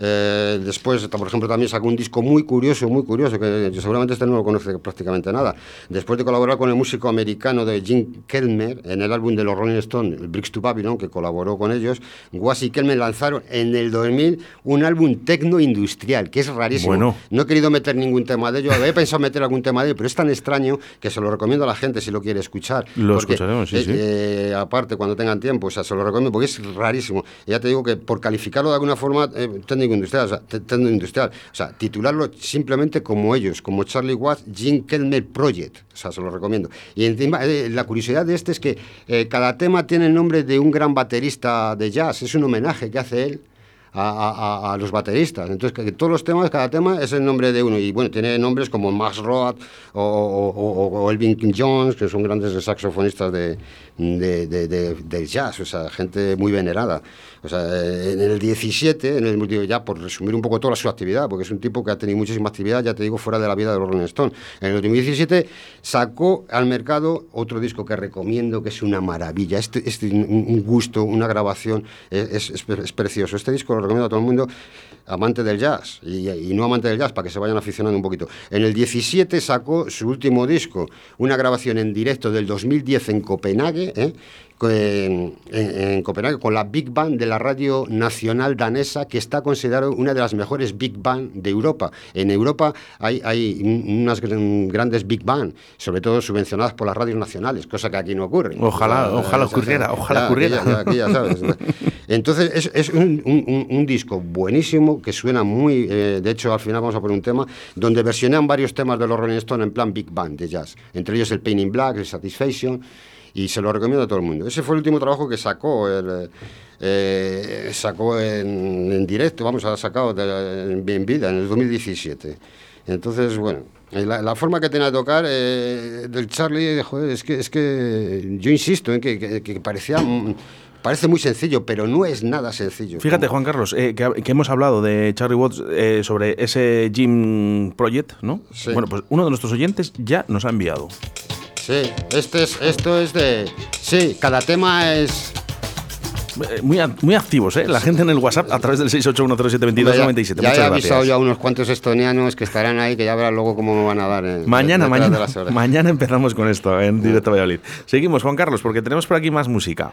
eh, después, por ejemplo, también sacó un disco muy curioso, muy curioso, que seguramente este no lo conoce prácticamente nada. Después de colaborar con el músico americano de Jim Kelmer en el álbum de los Rolling Stones, Bricks to Babylon, que colaboró con ellos, Was y Kelmer lanzaron en el 2000 un álbum tecno industrial, que es rarísimo. No he querido meter ningún tema de ello, había pensado meter algún tema de ello, pero es tan extraño que se lo recomiendo a la gente si lo quiere escuchar. Lo escucharemos, sí, sí. Eh, aparte, cuando tengan tiempo, o sea, se lo recomiendo porque es rarísimo. ya te digo que por calificarlo de alguna forma, eh, industrial, o sea, industrial, o sea, titularlo simplemente como ellos, como Charlie Watts Jim Kelmer Project, o sea, se lo recomiendo. Y encima, eh, la curiosidad de este es que eh, cada tema tiene el nombre de un gran baterista de jazz, es un homenaje que hace él a, a- a- los bateristas. Entonces, que todos los temas, cada tema es el nombre de uno. Y bueno, tiene nombres como Max Roth o, o- o- o Elvin Jones, que son grandes saxofonistas de, de- de- de- del jazz, o sea, gente muy venerada. O sea, en el 17, en el, ya por resumir un poco toda su actividad, porque es un tipo que ha tenido muchísima actividad, ya te digo, fuera de la vida de Rolling Stone. En el 2017 sacó al mercado otro disco que recomiendo, que es una maravilla. Este, este un, gusto, una grabación, es- es precioso. Este disco lo recomiendo a todo el mundo amante del jazz y, no amante del jazz para que se vayan aficionando un poquito. En el 17 sacó su último disco, una grabación en directo del 2010 en Copenhague, ¿eh? En, en Copenhague con la Big Band de la radio nacional danesa que está considerada una de las mejores Big Band de Europa. En Europa hay, hay un- unas gran- grandes Big Band, sobre todo subvencionadas por las radios nacionales, cosa que aquí no ocurre. Ojalá, ojalá ocurriera, ojalá ya, ocurriera. aquí ya- aquí ya sabes. Entonces es, es un, un- un- disco buenísimo que suena muy. eh, de hecho, al final vamos a poner un tema donde versionean varios temas de los Rolling Stones en plan Big Band de jazz. Entre ellos el Pain in Black, el Satisfaction. Y se lo recomiendo a todo el mundo. Ese fue el último trabajo que sacó. el, eh, sacó en, en directo, vamos, ha sacado de- en, en vida en el 2017. Entonces, bueno, eh, la, la forma que tenía de tocar eh, del Charlie, joder, es que, es que yo insisto en que, que- que parecía. Parece muy sencillo, pero no es nada sencillo. Fíjate, Juan Carlos, eh, que, que hemos hablado de Charlie Watts eh, sobre ese Gym Project, ¿no? Sí. Bueno, pues uno de nuestros oyentes ya nos ha enviado. Sí, este es, esto es de. Sí, cada tema es. Eh, Muy, muy activos, ¿eh? La gente en el WhatsApp a través del 681072297. ya, ya Muchas he avisado ya a unos cuantos estonianos que estarán ahí, que ya verán luego cómo me van a dar. eh, Mañana, mañana, mañana empezamos con esto en directo Valladolid. Seguimos, Juan Carlos, porque tenemos por aquí más música.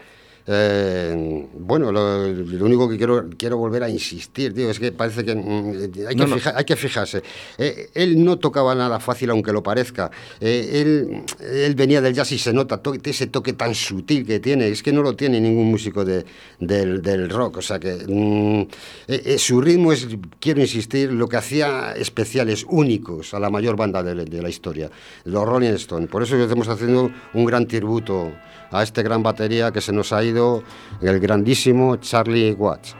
Eh, bueno, lo, lo único que quiero, quiero volver a insistir, tío, es que parece que mm, hay, No, que no. fija- hay que fijarse. Eh, él no tocaba nada fácil, aunque lo parezca. Eh, él, él venía del jazz y se nota to- ese toque tan sutil que tiene. Es que no lo tiene ningún músico de, del, del rock. O sea que mm, eh, eh, su ritmo es, quiero insistir, lo que hacía especiales, únicos a la mayor banda de, de la historia, los Rolling Stones. Por eso estamos haciendo un gran tributo a este gran batería que se nos ha ido, el grandísimo Charlie Watts.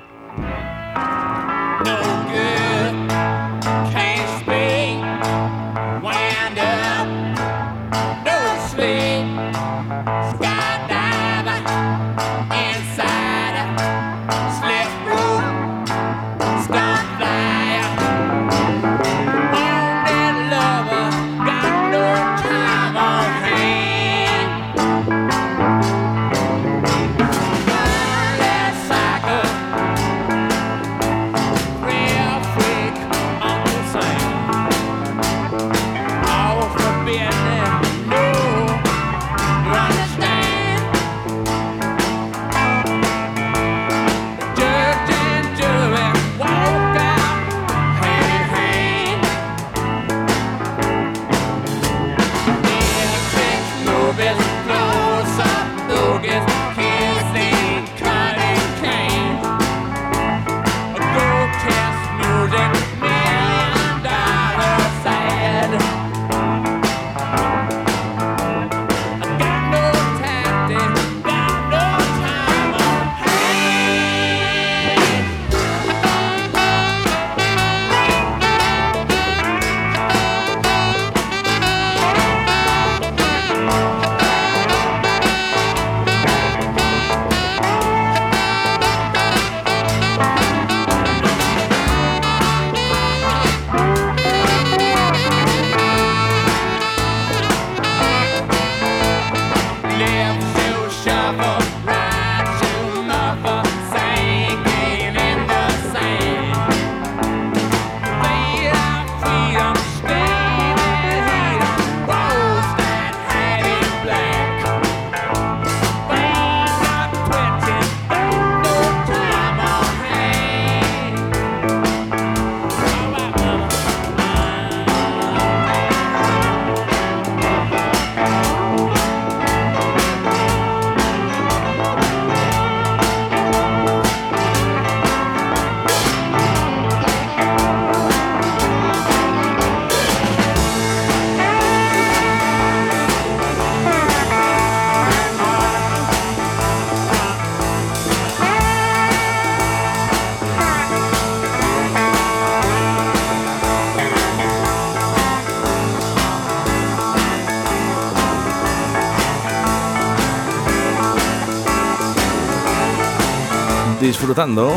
Disfrutando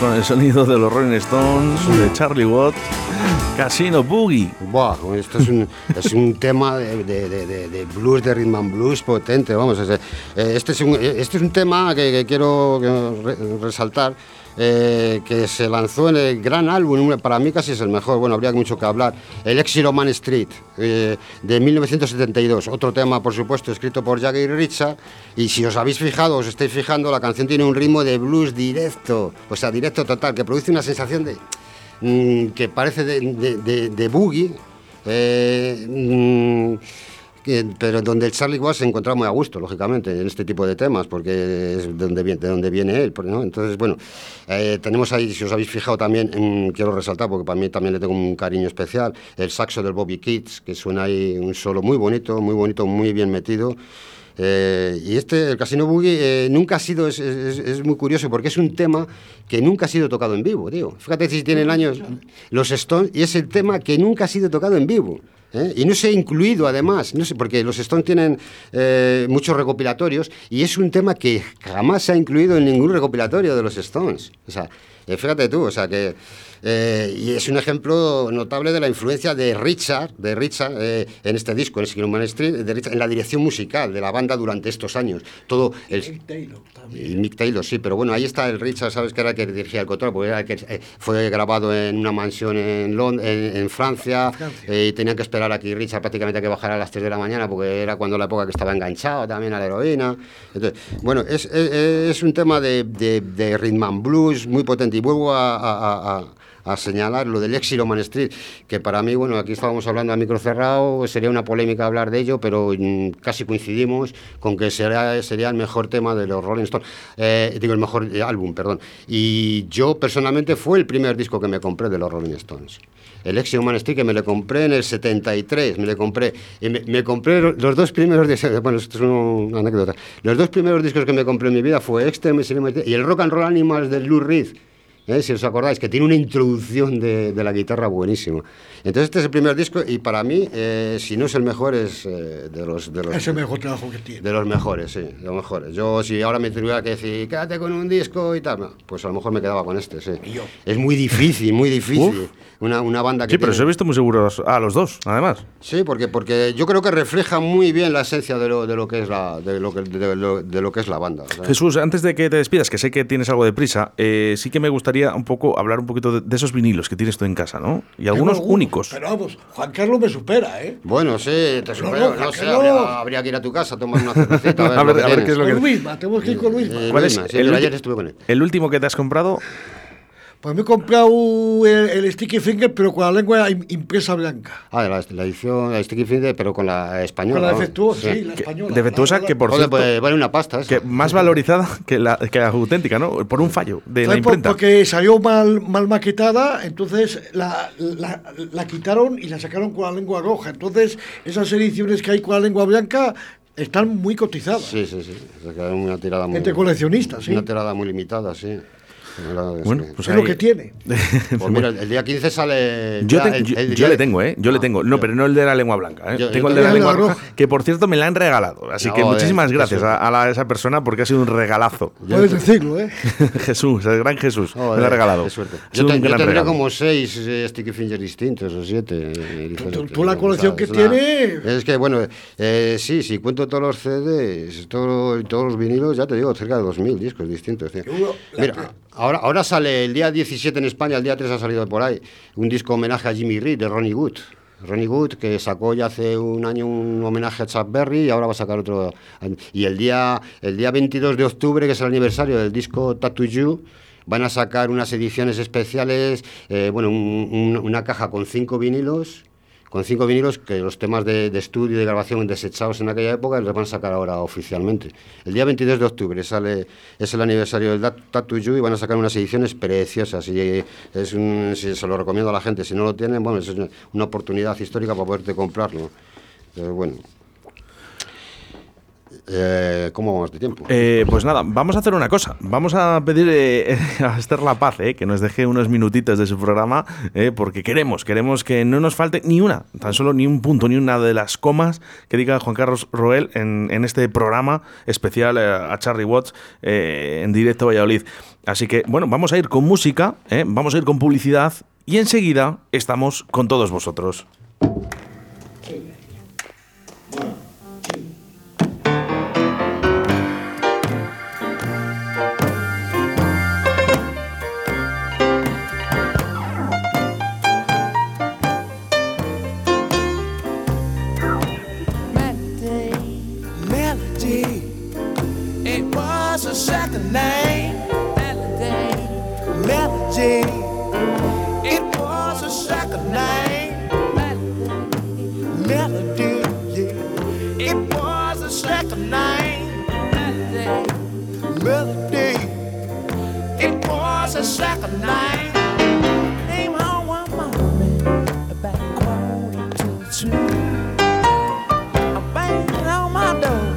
con el sonido de los Rolling Stones, de Charlie Watt, Casino Boogie. Buah, esto es un, es un tema de, de- de- blues, de rhythm and blues potente, vamos. eh, Este es un, este es un tema que, que quiero resaltar, eh, que se lanzó en el gran álbum, para mí casi es el mejor, bueno, habría mucho que hablar, el Exile Man Street, eh, de 1972. Otro tema, por supuesto, escrito por Jagger y Richard, y si os habéis fijado, os estáis fijando, la canción tiene un ritmo de blues directo, o sea, directo total, que produce una sensación de mm, que parece de, de- de- de boogie, eh, mm, pero donde el Charlie Watts se encontraba muy a gusto, lógicamente, en este tipo de temas, porque es de donde viene, de donde viene él. ¿no? Entonces, bueno, eh, tenemos ahí, si os habéis fijado también, mm, quiero resaltar, porque para mí también le tengo un cariño especial, el saxo del Bobby Kids, que suena ahí un solo muy bonito, muy bonito, muy bien metido. Eh, y este, el Casino Boogie, eh, nunca ha sido, es, es- muy curioso porque es un tema que nunca ha sido tocado en vivo, tío. Fíjate si tienen años los Stones y es el tema que nunca ha sido tocado en vivo. ¿eh? Y no se ha incluido además, no sé, porque los Stones tienen muchos recopilatorios y es un tema que jamás se ha incluido en ningún recopilatorio de los Stones. O sea, fíjate tú, o sea que... eh, y es un ejemplo notable de la influencia de Richard, de Richard eh, en este disco, en Man Street, de Richard, en la dirección musical de la banda durante estos años. Todo el, Mick Taylor también. y Mick Taylor, sí, pero bueno, ahí está el Richard, ¿sabes? Que era el que dirigía el control, porque era el que eh, fue grabado en una mansión en, Lond- en, en Francia, Francia. eh, y tenían que esperar aquí Richard prácticamente a que bajara a las 3 de la mañana, porque era cuando la época que estaba enganchado también a la heroína. Entonces, bueno, es, es- es un tema de, de, de rhythm and blues muy potente, y vuelvo a, a- a- a señalar lo del Exilo Man Street, que para mí, bueno, aquí estábamos hablando a micro cerrado, sería una polémica hablar de ello, pero mm, casi coincidimos con que sería, sería el mejor tema de los Rolling Stones, Eh, digo, el mejor eh, álbum, perdón. Y yo personalmente fue el primer disco que me compré de los Rolling Stones. El Exilo Man Street que me lo compré en el 73, me lo compré, y me, me compré los dos primeros discos, bueno, esto es una anécdota, los dos primeros discos que me compré en mi vida fue Extreme y el Rock and Roll Animals de Lou Reed, ¿eh? si os acordáis, que tiene una introducción de, de la guitarra buenísima. Entonces este es el primer disco y para mí, eh, si no es el mejor, es eh, de, los, de, los, Es el mejor trabajo que tiene. de los mejores, sí, de los mejores. Yo si ahora me tuviera que decir, quédate con un disco y tal, no, pues a lo mejor me quedaba con este, sí. Y yo. Es muy difícil, muy difícil. Una, una banda que Sí, pero tiene- os he visto muy seguros a los dos, además. Sí, porque, porque yo creo que refleja muy bien la esencia de lo, de lo que es la de lo que, de lo, de lo que es la banda. Jesús, antes de que te despidas, que sé que tienes algo de prisa, eh, sí que me gustaría un poco hablar un poquito de, de esos vinilos que tienes tú en casa, ¿no? Y algunos Tengo Pero vamos, Juan Carlos me supera, ¿eh? Bueno, sí, te supero, no, no, sé, Carlos. habría, habría que ir a tu casa a tomar una cervecita. A ver, A ver- a ver qué es lo que- Con Luisma, tenemos que ir con Luisma. Eh, ¿Cuál es sí, el ayer estuve con él. El último que te has comprado, Pues me he comprado el, el Sticky Finger, pero con la lengua im- impresa blanca. Ah, la, la edición, la Sticky Finger, pero con la española. Con la ¿no? defectuosa, sí, Sí. la española. defectuosa, La- la- que por cierto, pues vale una pasta eso. que más valorizada que la, que la auténtica, ¿no? Por un fallo de la ¿Sabes por- imprenta. Porque salió mal, mal maquetada, entonces la, la, la quitaron y la sacaron con la lengua roja. Entonces, esas ediciones que hay con la lengua blanca están muy cotizadas. Sí, sí, sí. Una tirada muy... Entre coleccionistas, sí. Una tirada muy limitada, sí. Bueno, pues es ahí- lo que tiene. Pues mira, el día 15 sale... Yo, ya te- el- yo- el yo día le tengo, ¿eh? Yo le tengo. No, yo- pero no el de la lengua blanca. ¿eh? Yo- yo tengo el de la lengua La roja, roja. que por cierto me la han regalado. Así que Joder, muchísimas gracias a, a la- a esa persona porque ha sido un regalazo. Puedes decirlo, ¿eh? Jesús, el gran Jesús, me lo ha regalado. qué suerte. Yo, te- tendría regalo. como seis eh, sticky fingers distintos o siete. eh, tú la colección que tienes- Es que, bueno, eh, sí, si cuento todos los CDs, todo- todos los vinilos, ya te digo, cerca de 2.000 discos distintos. la- Mira, ahora, ahora sale el día 17 en España, el día 3 ha salido por ahí, un disco homenaje a Jimmy Reed de Ronnie Wood. Ronnie Wood, que sacó ya hace un año un homenaje a Chuck Berry y ahora va a sacar otro. Y el día, el día 22 de octubre, que es el aniversario del disco Tattoo You, van a sacar unas ediciones especiales, eh, bueno, un- un- una caja con cinco vinilos, con cinco vinilos que los temas de, de estudio y de grabación desechados en aquella época los van a sacar ahora oficialmente. El día 22 de octubre sale, es el aniversario del Tattoo You y van a sacar unas ediciones preciosas y eh, es un, si- se lo recomiendo a la gente. Si no lo tienen, bueno, es una, oportunidad histórica para poderte comprarlo. Bueno. Eh, ¿Cómo vamos de tiempo? Eh, pues nada, vamos a hacer una cosa. Vamos a pedir eh, a Esther La Paz que nos deje unos minutitos de su programa, porque queremos, queremos que no nos falte ni una, tan solo ni un punto, ni una de las comas que diga Juan Carlos Roel en, en este programa especial a Charlie Watts en directo a Valladolid. Así que, bueno, vamos a ir con música, vamos a ir con publicidad y enseguida estamos con todos vosotros. A second name. Came home one morning about quarter to two. I'm banging on my door,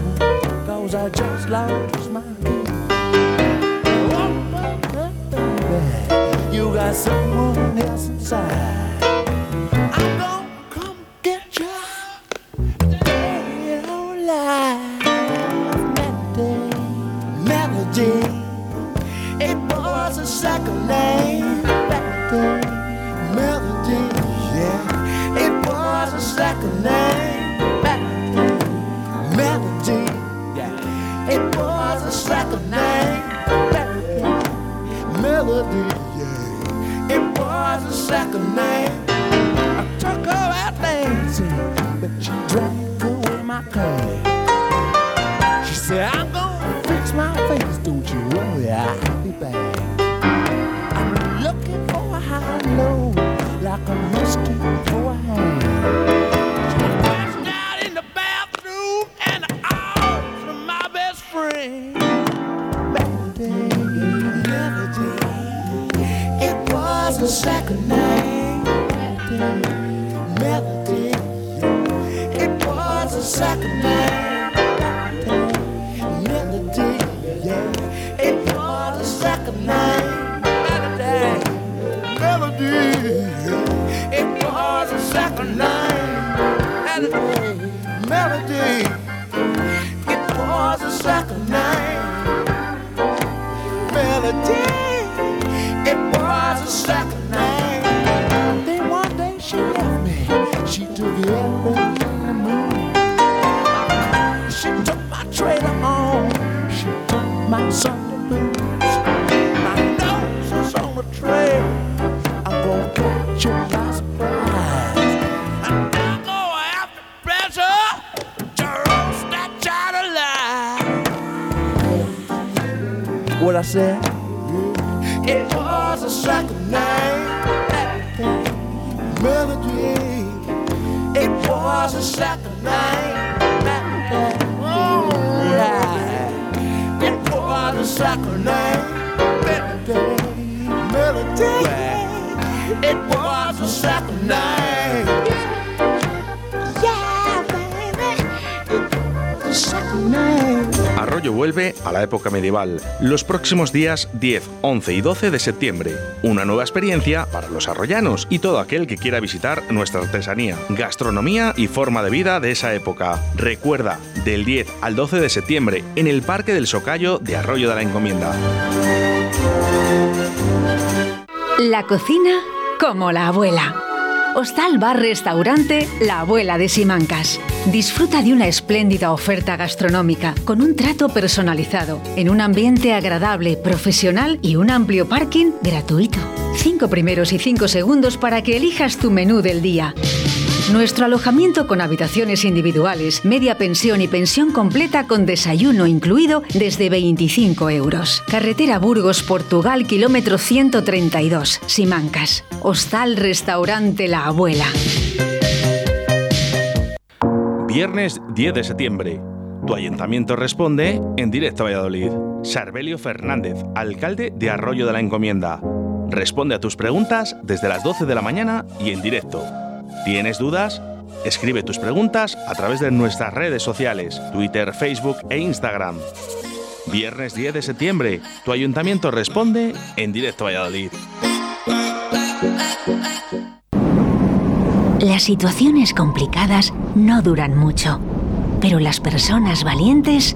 cause I just lost my key. Oh, baby, you got someone else inside. Los próximos días 10, 11 y 12 de septiembre. Una nueva experiencia para los arroyanos y todo aquel que quiera visitar nuestra artesanía, gastronomía y forma de vida de esa época. Recuerda, del 10 al 12 de septiembre, en el Parque del Socayo de Arroyo de la Encomienda. La cocina como la abuela. Hostal Bar Restaurante La Abuela de Simancas. Disfruta de una espléndida oferta gastronómica con un trato personalizado, en un ambiente agradable, profesional y un amplio parking gratuito. Cinco primeros y cinco segundos para que elijas tu menú del día. Nuestro alojamiento con habitaciones individuales, media pensión y pensión completa con desayuno incluido desde 25 euros. Carretera Burgos, Portugal, kilómetro 132, Simancas. Hostal Restaurante La Abuela. Viernes 10 de septiembre. Tu ayuntamiento responde en directo a Valladolid. Sarbelio Fernández, alcalde de Arroyo de la Encomienda. Responde a tus preguntas desde las 12 de la mañana y en directo. ¿Tienes dudas? Escribe tus preguntas a través de nuestras redes sociales, Twitter, Facebook e Instagram. Viernes 10 de septiembre, tu ayuntamiento responde en directo Valladolid. Las situaciones complicadas no duran mucho, pero las personas valientes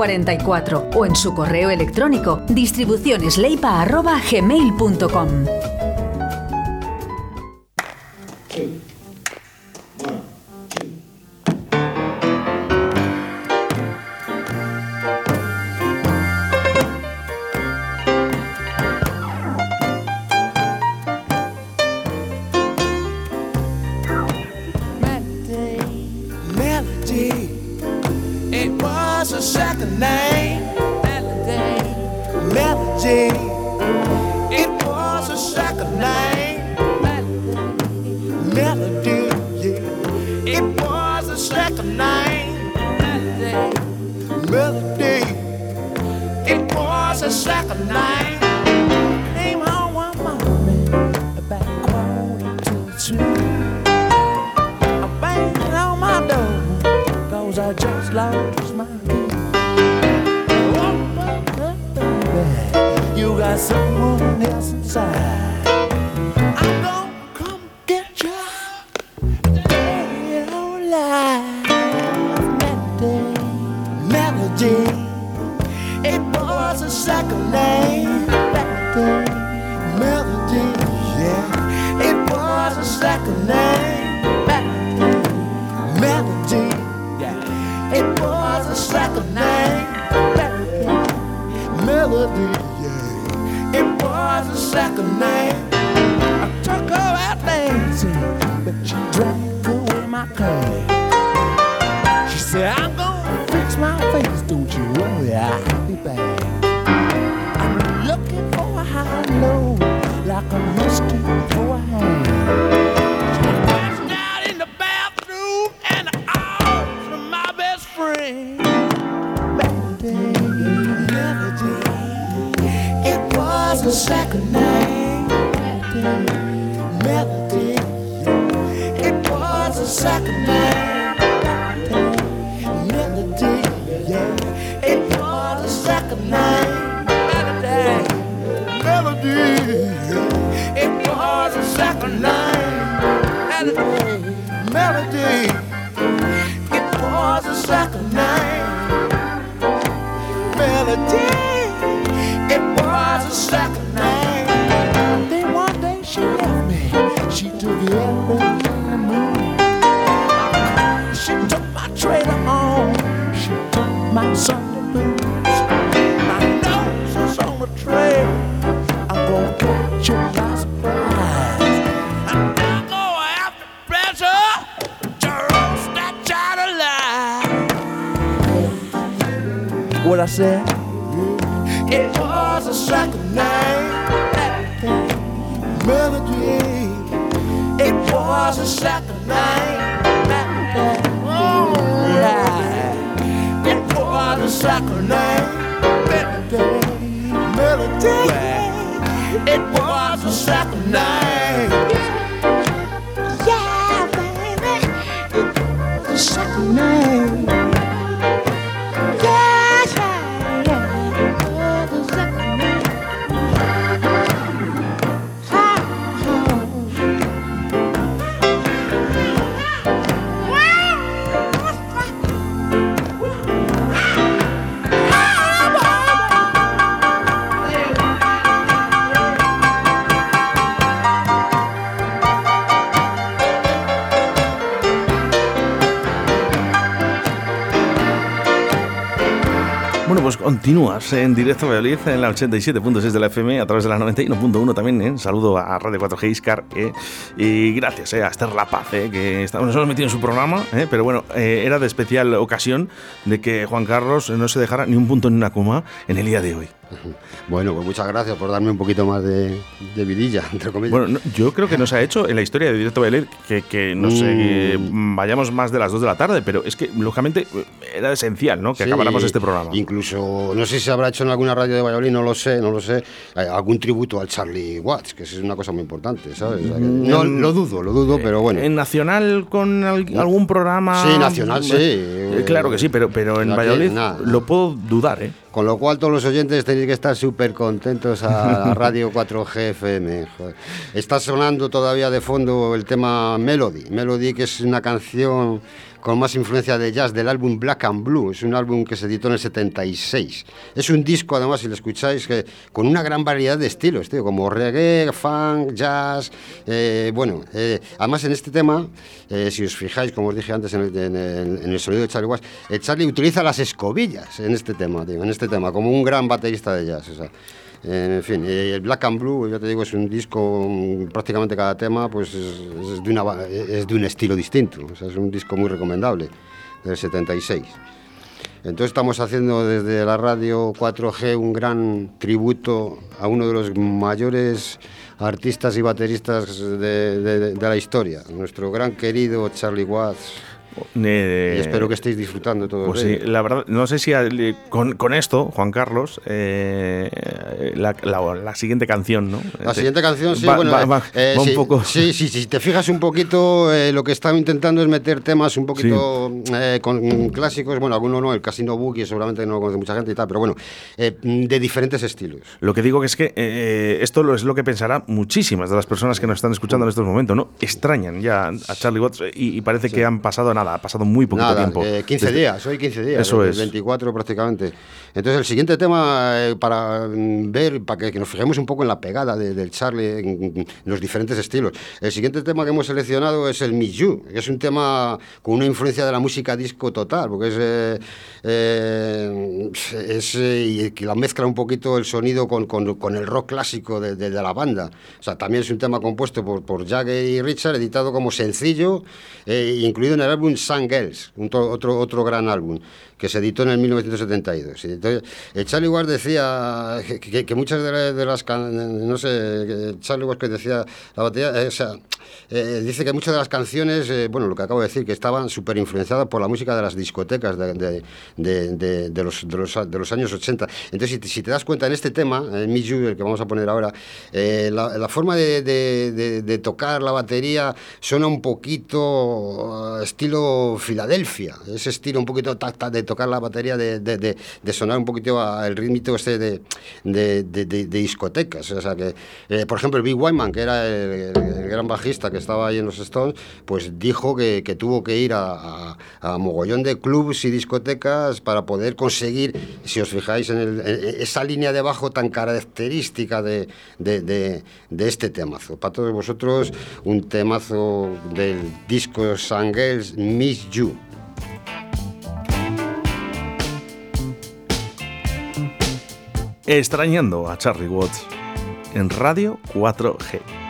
672-6590-44 o en su correo electrónico distribucionesleipa.gmail.com. Melody. What I said? It was a second name. Melody. It was a second name. Oh, yeah. It was a second name. melody. It was a second name. Continúas en directo Valladolid en la 87.6 de la FM a través de la 91.1 también. ¿eh? Saludo a Radio 4G Iscar ¿eh? y gracias eh, a Esther La Paz, ¿eh? que está- nos hemos metido en su programa, pero bueno, era de especial ocasión de que Juan Carlos no se dejara ni un punto ni una coma en el día de hoy. Bueno, pues muchas gracias por darme un poquito más de, de vidilla, entre comillas. Bueno, no, yo creo que nos ha hecho en la historia de Directo Valladolid que, que no sé, que vayamos más de las 2 de la tarde, pero es que lógicamente era esencial, ¿no? Que Sí, acabáramos este programa. Incluso, no sé si se habrá hecho en alguna radio de Valladolid, no lo sé, no lo sé, eh, algún tributo al Charlie Watts, que es una cosa muy importante, ¿sabes? O sea que- Mm, no, en- lo dudo, lo dudo, pero bueno. ¿En Nacional con al- algún programa? Sí, Nacional, sí. Eh, claro que sí, pero, pero en Valladolid nada. lo puedo dudar, ¿eh? Con lo cual todos los oyentes tenéis que estar súper contentos a radio 4G FM. joder. Está sonando todavía de fondo el tema Melody. Melody que es una canción con más influencia de jazz del álbum Black and Blue. Es un álbum que se editó en el 76. Es un disco, además, si lo escucháis, que, con una gran variedad de estilos, tío, como reggae, funk, jazz. eh, bueno, eh, además en este tema, eh, si os fijáis, como os dije antes en el, en el- en el sonido de Charlie Watts, eh, Charlie utiliza las escobillas en este tema, tío, en este tema, como un gran baterista de jazz. o sea. En fin, eh, el Black and Blue, ya te digo, es un disco, mm, prácticamente cada tema pues es, es de, una, va- es de un estilo distinto. O sea, es un disco muy recomendable, del 76. Entonces estamos haciendo desde la radio 4G un gran tributo a uno de los mayores artistas y bateristas de, de- de la historia, nuestro gran querido Charlie Watts. Eh, y espero que estéis disfrutando todo Pues sí, la verdad, no sé si con, con esto, Juan Carlos, eh, la, la- la siguiente canción, ¿no? La siguiente canción, sí, Va- bueno, va- eh, va- eh, un sí, poco. Sí, sí, sí, si te fijas un poquito, eh, lo que están intentando es meter temas un poquito eh, con clásicos, bueno, alguno no, el Casino Boogie seguramente no lo conoce mucha gente y tal, pero bueno, eh, de diferentes estilos. Lo que digo que es que esto lo- es lo que pensará muchísimas de las personas que nos están escuchando en estos momentos, ¿no? Extrañan ya a Charlie Watts y, y parece que han pasado nada, ha pasado muy poquito Nada, tiempo. eh, 15 Desde- días, hoy 15 días, Eso es. 24 prácticamente. Entonces el siguiente tema, para mm, ver, para que, que nos fijemos un poco en la pegada de- del Charlie, en, en los diferentes estilos. El siguiente tema que hemos seleccionado es el Miss You, que es un tema con una influencia de la música disco total, porque es, eh, eh, es y que la mezcla un poquito el sonido con, con- con el rock clásico de, de- de la banda. O sea, también es un tema compuesto por, por Jagger y Richard, editado como sencillo, eh, incluido en el álbum Sun Girls, un to- otro, otro gran álbum que se editó en el 1972. Y entonces, eh, Charlie Watts decía que, que- muchas de, la- de las no sé, Charlie Watts que decía la batería, eh, o sea, eh, dice que muchas de las canciones, eh, bueno, lo que acabo de decir, que estaban súper influenciadas por la música de las discotecas de, de- de- los, los, de los años 80. Entonces, si si te das cuenta en este tema, en Me You, el que vamos a poner ahora, eh, la, la forma de, tocar la batería suena un poquito eh, estilo Filadelfia, ese estilo un poquito ta- ta- de tocar la batería, de, de- de- de sonar un poquito al ritmito este de, discotecas. O sea que, eh, por ejemplo, el Big Wyman, que era el, el- gran bajista que estaba ahí en los Stones, pues dijo que, que tuvo que ir a, a- a mogollón de clubs y discotecas para poder conseguir, si os fijáis en, el- en esa línea de bajo tan característica de este temazo. Para todos vosotros, un temazo del disco Sangels Miss You. Extrañando a Charlie Watts en Radio 4G.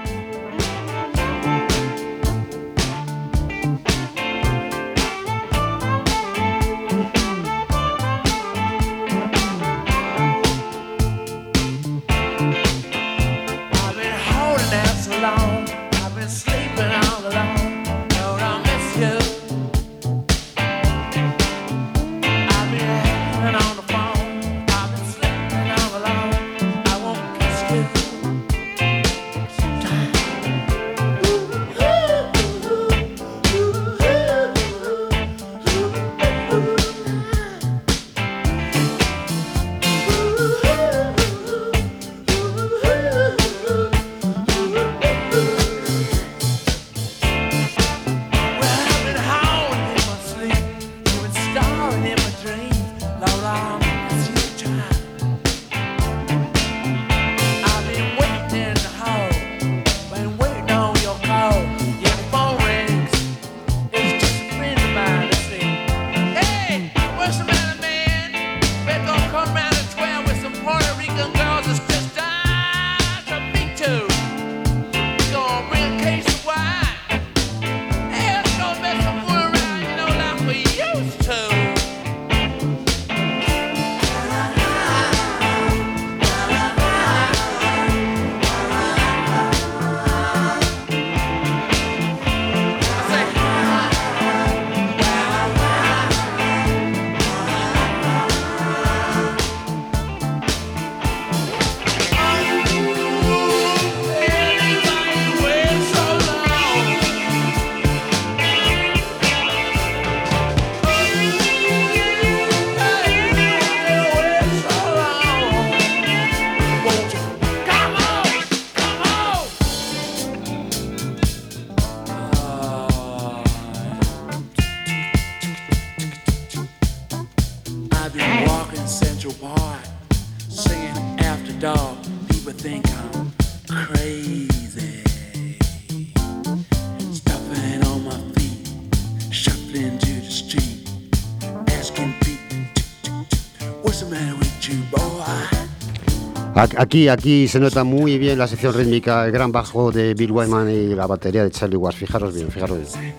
Aquí, aquí se nota muy bien la sección rítmica, el gran bajo de Bill Wyman y la batería de Charlie Watts. Fijaros bien, fijaros bien.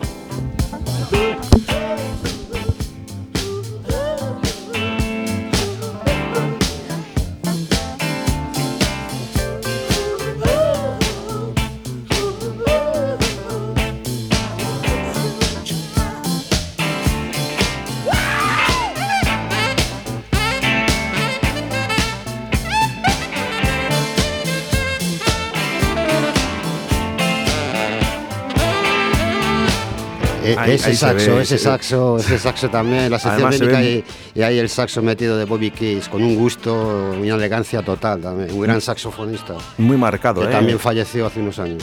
Ahí- ese ahí saxo, ve, ese saxo, ese saxo también, la sección ven- y, y ahí el saxo metido de Bobby Keys, con un gusto, una elegancia total también, un gran saxofonista. Muy marcado, que ¿eh? también falleció hace unos años.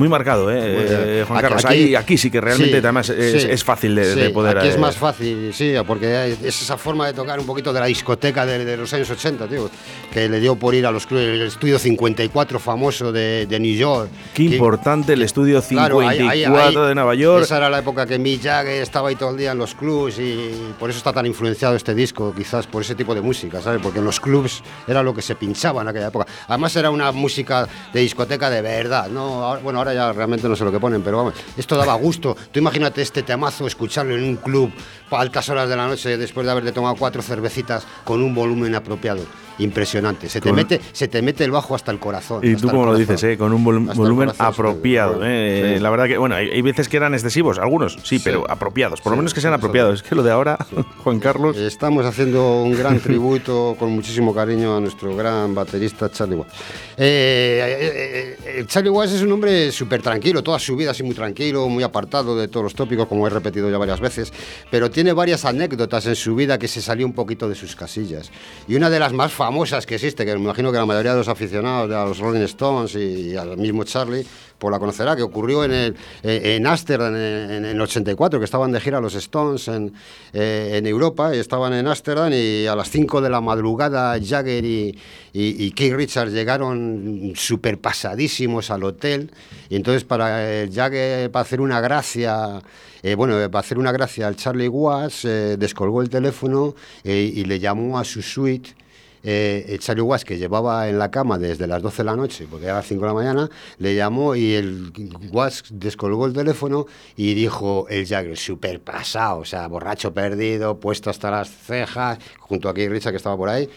Muy marcado, ¿eh? Eh. Juan Aquí- Carlos. aquí- Aquí, aquí sí que realmente sí, además es, sí, es fácil de, sí, de poder. Aquí es eh, más fácil, sí, porque es esa forma de tocar un poquito de la discoteca de, de los años 80, tío, que le dio por ir a los clubes, el estudio 54 famoso de, de New York. Qué que- importante el estudio Claro, 54 ahí- ahí- ahí- de Nueva York. Esa era la época que Mick Jagger estaba ahí todo el día en los clubs y por eso está tan influenciado este disco, quizás por ese tipo de música, ¿sabes? Porque en los clubs era lo que se pinchaba en aquella época. Además era una música de discoteca de verdad, ¿no? Ahora- bueno, ahora ya realmente no sé lo que ponen, pero vamos, esto daba gusto. Tú imagínate este temazo, escucharlo en un club a altas horas de la noche después de haberte tomado cuatro cervecitas con un volumen apropiado. Impresionante. Se te, Con- mete, se te mete el bajo hasta el corazón. Y tú como lo dices, ¿eh? con un vol- Hasta volumen corazón, apropiado. sí. ¿eh? Sí. La verdad que, bueno, hay, hay veces que eran excesivos, algunos sí, pero apropiados. Por lo menos que sean apropiados. Es que lo de ahora, Juan Carlos. Estamos haciendo un gran tributo con muchísimo cariño a nuestro gran baterista Charlie Watts. Eh, eh, eh, Charlie Watts es un hombre súper tranquilo, toda su vida así muy tranquilo, muy apartado de todos los tópicos, como he repetido ya varias veces, pero tiene varias anécdotas en su vida que se salió un poquito de sus casillas. Y una de las más famosas que existe, que me imagino que la mayoría de los aficionados a los Rolling Stones y al mismo Charlie, pues la conocerá, que ocurrió en, el, en Ámsterdam en, el 84, que estaban de gira los Stones en, eh, en Europa, y estaban en Ámsterdam y a las 5 de la madrugada Jagger y, y, y Keith Richards llegaron súper pasadísimos al hotel, y entonces para eh, Jagger, para hacer una gracia... eh, bueno, eh, para hacer una gracia al Charlie Watts, eh, descolgó el teléfono eh, y le llamó a su suite eh, Watts, que llevaba en la cama desde las 12 de la noche, porque era las 5 de la mañana, le llamó y el Watts descolgó el teléfono y dijo el Jagger, súper pasado, o sea, borracho perdido, puesto hasta las cejas, junto a Keith Richards que estaba por ahí,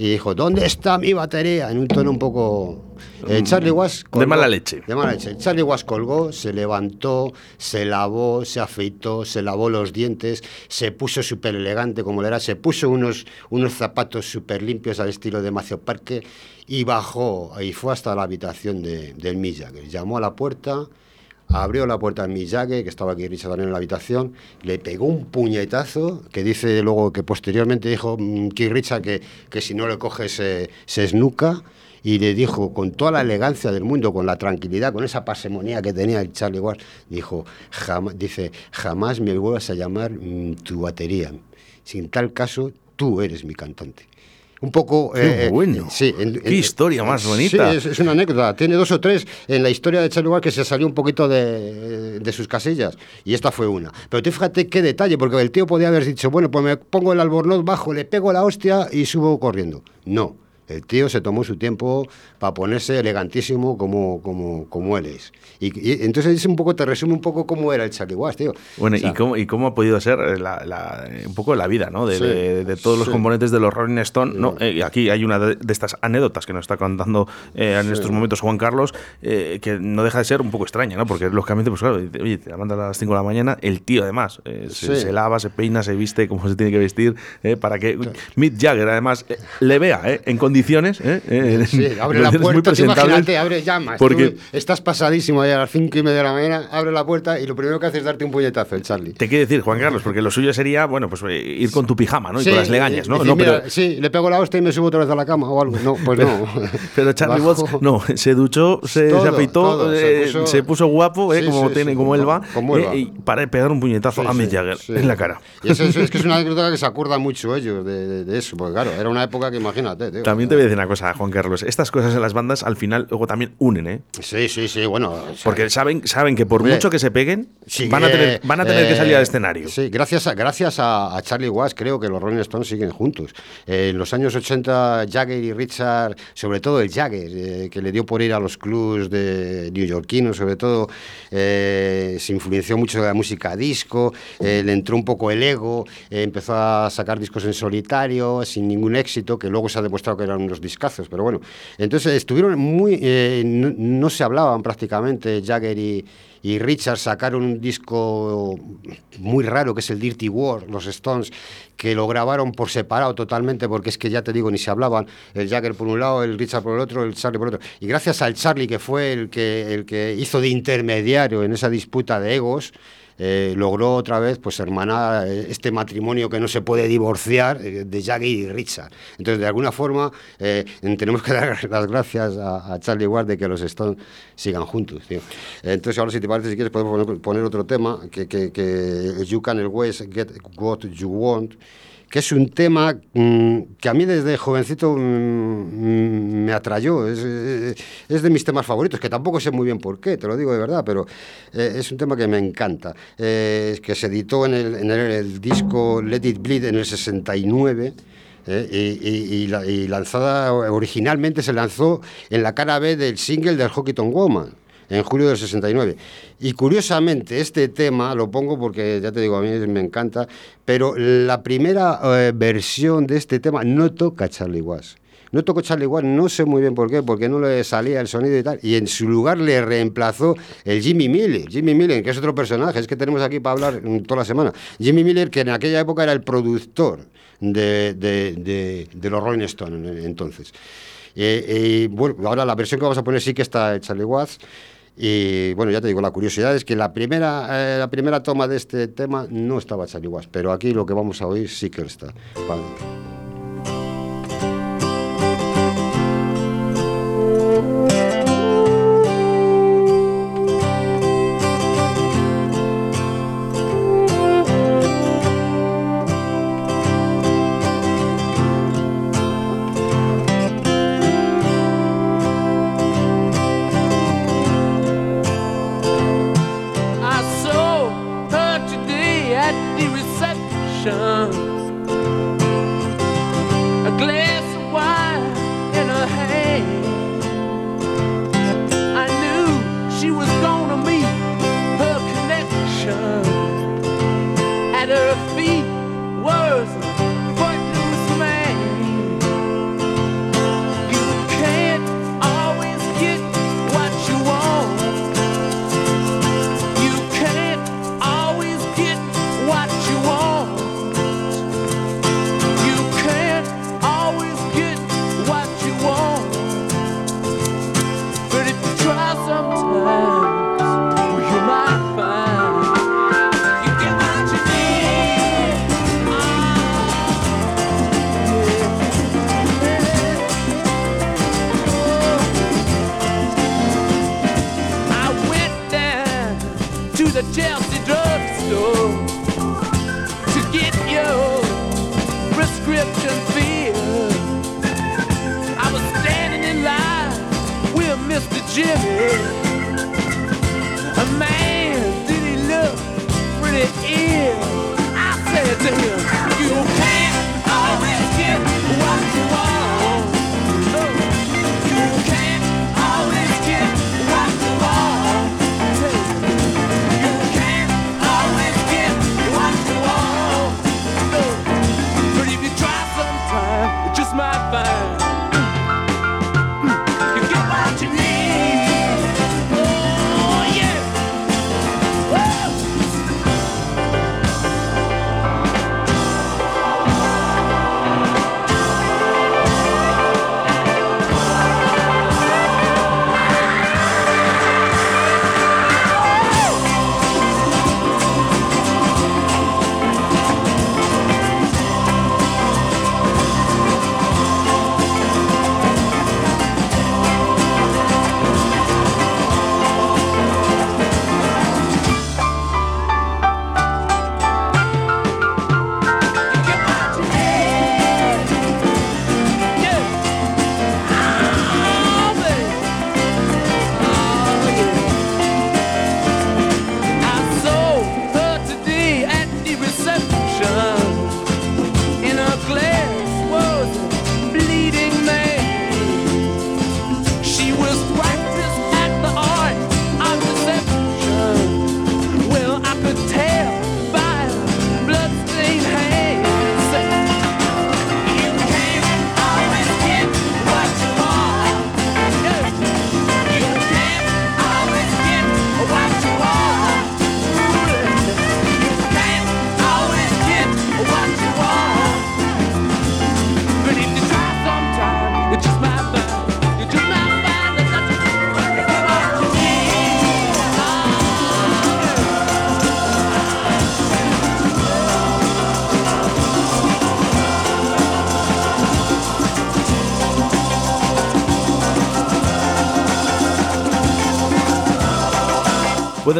y dijo, ¿dónde está mi batería? En un tono un poco... Eh, Charlie Watts... De mala leche. De mala leche. Charlie Watts colgó, se levantó, se lavó, se afeitó, se lavó los dientes, se puso súper elegante como le era, se puso unos, unos zapatos súper limpios al estilo de Macio Parque y bajó y fue hasta la habitación de, del Mick Jagger. Llamó a la puerta, abrió la puerta Mick Jagger, que estaba aquí Richard también en la habitación, le pegó un puñetazo, que dice luego que posteriormente dijo mm, Keith Richard que, que si no le coges se, se esnuca, y le dijo con toda la elegancia del mundo, con la tranquilidad, con esa parsimonía que tenía el Charlie Watts, dijo, jamás, dice, jamás me vuelvas a llamar mm, tu batería. Sin tal caso, tú eres mi cantante. Un poco... Qué bueno. Sí, en- Qué en- historia más bonita. Sí, es, es una anécdota. Tiene dos o tres en la historia de Charlie Watts que se salió un poquito de, de sus casillas. Y esta fue una. Pero tú fíjate qué detalle, porque el tío podía haber dicho, bueno, pues me pongo el albornoz bajo, le pego la hostia y subo corriendo. No. El tío se tomó su tiempo para ponerse elegantísimo como, como, como él es. Y, y entonces es un poco, te resume un poco cómo era el Charlie Watts, tío. Bueno, O sea, ¿y, cómo, ¿y cómo ha podido ser la- la- un poco la vida, ¿no? De, Sí, de- de todos los sí. componentes de los Rolling Stone. No, eh, aquí hay una de, de estas anécdotas que nos está contando eh, en Sí. estos momentos Juan Carlos, eh, que no deja de ser un poco extraña, ¿no? Porque lógicamente, pues claro, oye, te levantas a las 5 de la mañana, el tío además eh, se, se lava, se peina, se viste como se tiene que vestir, eh, para que Mick Jagger además eh, le vea eh, en condiciones condiciones. ¿eh? Eh, Sí, abre la puerta, tú imagínate, abre llamas. Porque tú estás pasadísimo ahí a las cinco y media de la mañana, abre la puerta y lo primero que hace es darte un puñetazo, el Charlie. te quiere decir, Juan Carlos, porque lo suyo sería, bueno, pues eh, ir con tu pijama, ¿no? Y Sí, con las legañas, ¿no? decir, No, pero, mira, Sí, le pego la hostia y me subo otra vez a la cama o algo. No, pues no. pero Charlie. Watts, no, se duchó, se, Todo, se afeitó, todo, se eh, puso- se puso guapo, eh, Sí, como tiene, como él va, eh, y para pegar un puñetazo a Mick Jagger en la cara. Y eso, eso- es que es una anécdota que se acuerdan mucho ellos de, de- de eso, porque claro, era una época que imagínate, tío. También te voy a decir una cosa, Juan Carlos. Estas cosas en las bandas al final luego también unen, ¿eh? Sí, sí, sí, bueno. o sea, Porque saben, saben que por mucho que se peguen, sí, van, a eh, tener, van a tener que salir eh, al escenario. Sí, gracias a, gracias a, a Charlie Watts creo que los Rolling Stones siguen juntos. Eh, en los años 80, Jagger y Richard, sobre todo el Jagger, eh, que le dio por ir a los clubs de neoyorquinos, sobre todo, eh, se influenció mucho de la música disco, eh, le entró un poco el ego, eh, empezó a sacar discos en solitario, sin ningún éxito, que luego se ha demostrado que eran unos discazos, pero bueno. Entonces estuvieron muy... eh, no, no se hablaban prácticamente Jagger y, y Richard sacaron un disco muy raro que es el Dirty War, los Stones, que lo grabaron por separado totalmente, porque es que ya te digo, ni se hablaban, el Jagger por un lado, el Richard por el otro, el Charlie por el otro. Y gracias al Charlie, que fue el que, el que hizo de intermediario en esa disputa de egos, eh, logró otra vez pues hermanar eh, este matrimonio que no se puede divorciar eh, de Jagger y Richard. Entonces, de alguna forma, eh, tenemos que dar las gracias a, Charlie Ward de que los Stones sigan juntos. Entonces, ahora, si te parece, si quieres, podemos poner, otro tema, que, que You Can Always Get What You Want, que es un tema mm, que a mí desde jovencito mm, mm, me atrayó. Es, es de mis temas favoritos, que tampoco sé muy bien por qué, te lo digo de verdad, pero eh, es un tema que me encanta. Eh, que se editó en el, en el- disco Let It Bleed en el 69. eh, y, y- y la- y lanzada originalmente se lanzó en la cara B del single del Hockey Woman en julio del 69. Y curiosamente, este tema lo pongo porque, ya te digo, a mí me encanta, pero la primera eh, versión de este tema no toca Charlie Watts. No tocó Charlie Watts, no sé muy bien por qué, porque no le salía el sonido y tal. Y en su lugar le reemplazó el Jimmy Miller. Jimmy Miller, que es otro personaje, es que tenemos aquí para hablar mm, toda la semana. Jimmy Miller, que en aquella época era el productor de, de- de- los Rolling Stones en- entonces. Eh, y bueno, ahora la versión que vamos a poner sí que está Charlie Watts. Y bueno, ya te digo, la curiosidad es que la primera, eh, la primera toma de este tema no estaba Charlie Watts, pero aquí lo que vamos a oír sí que está.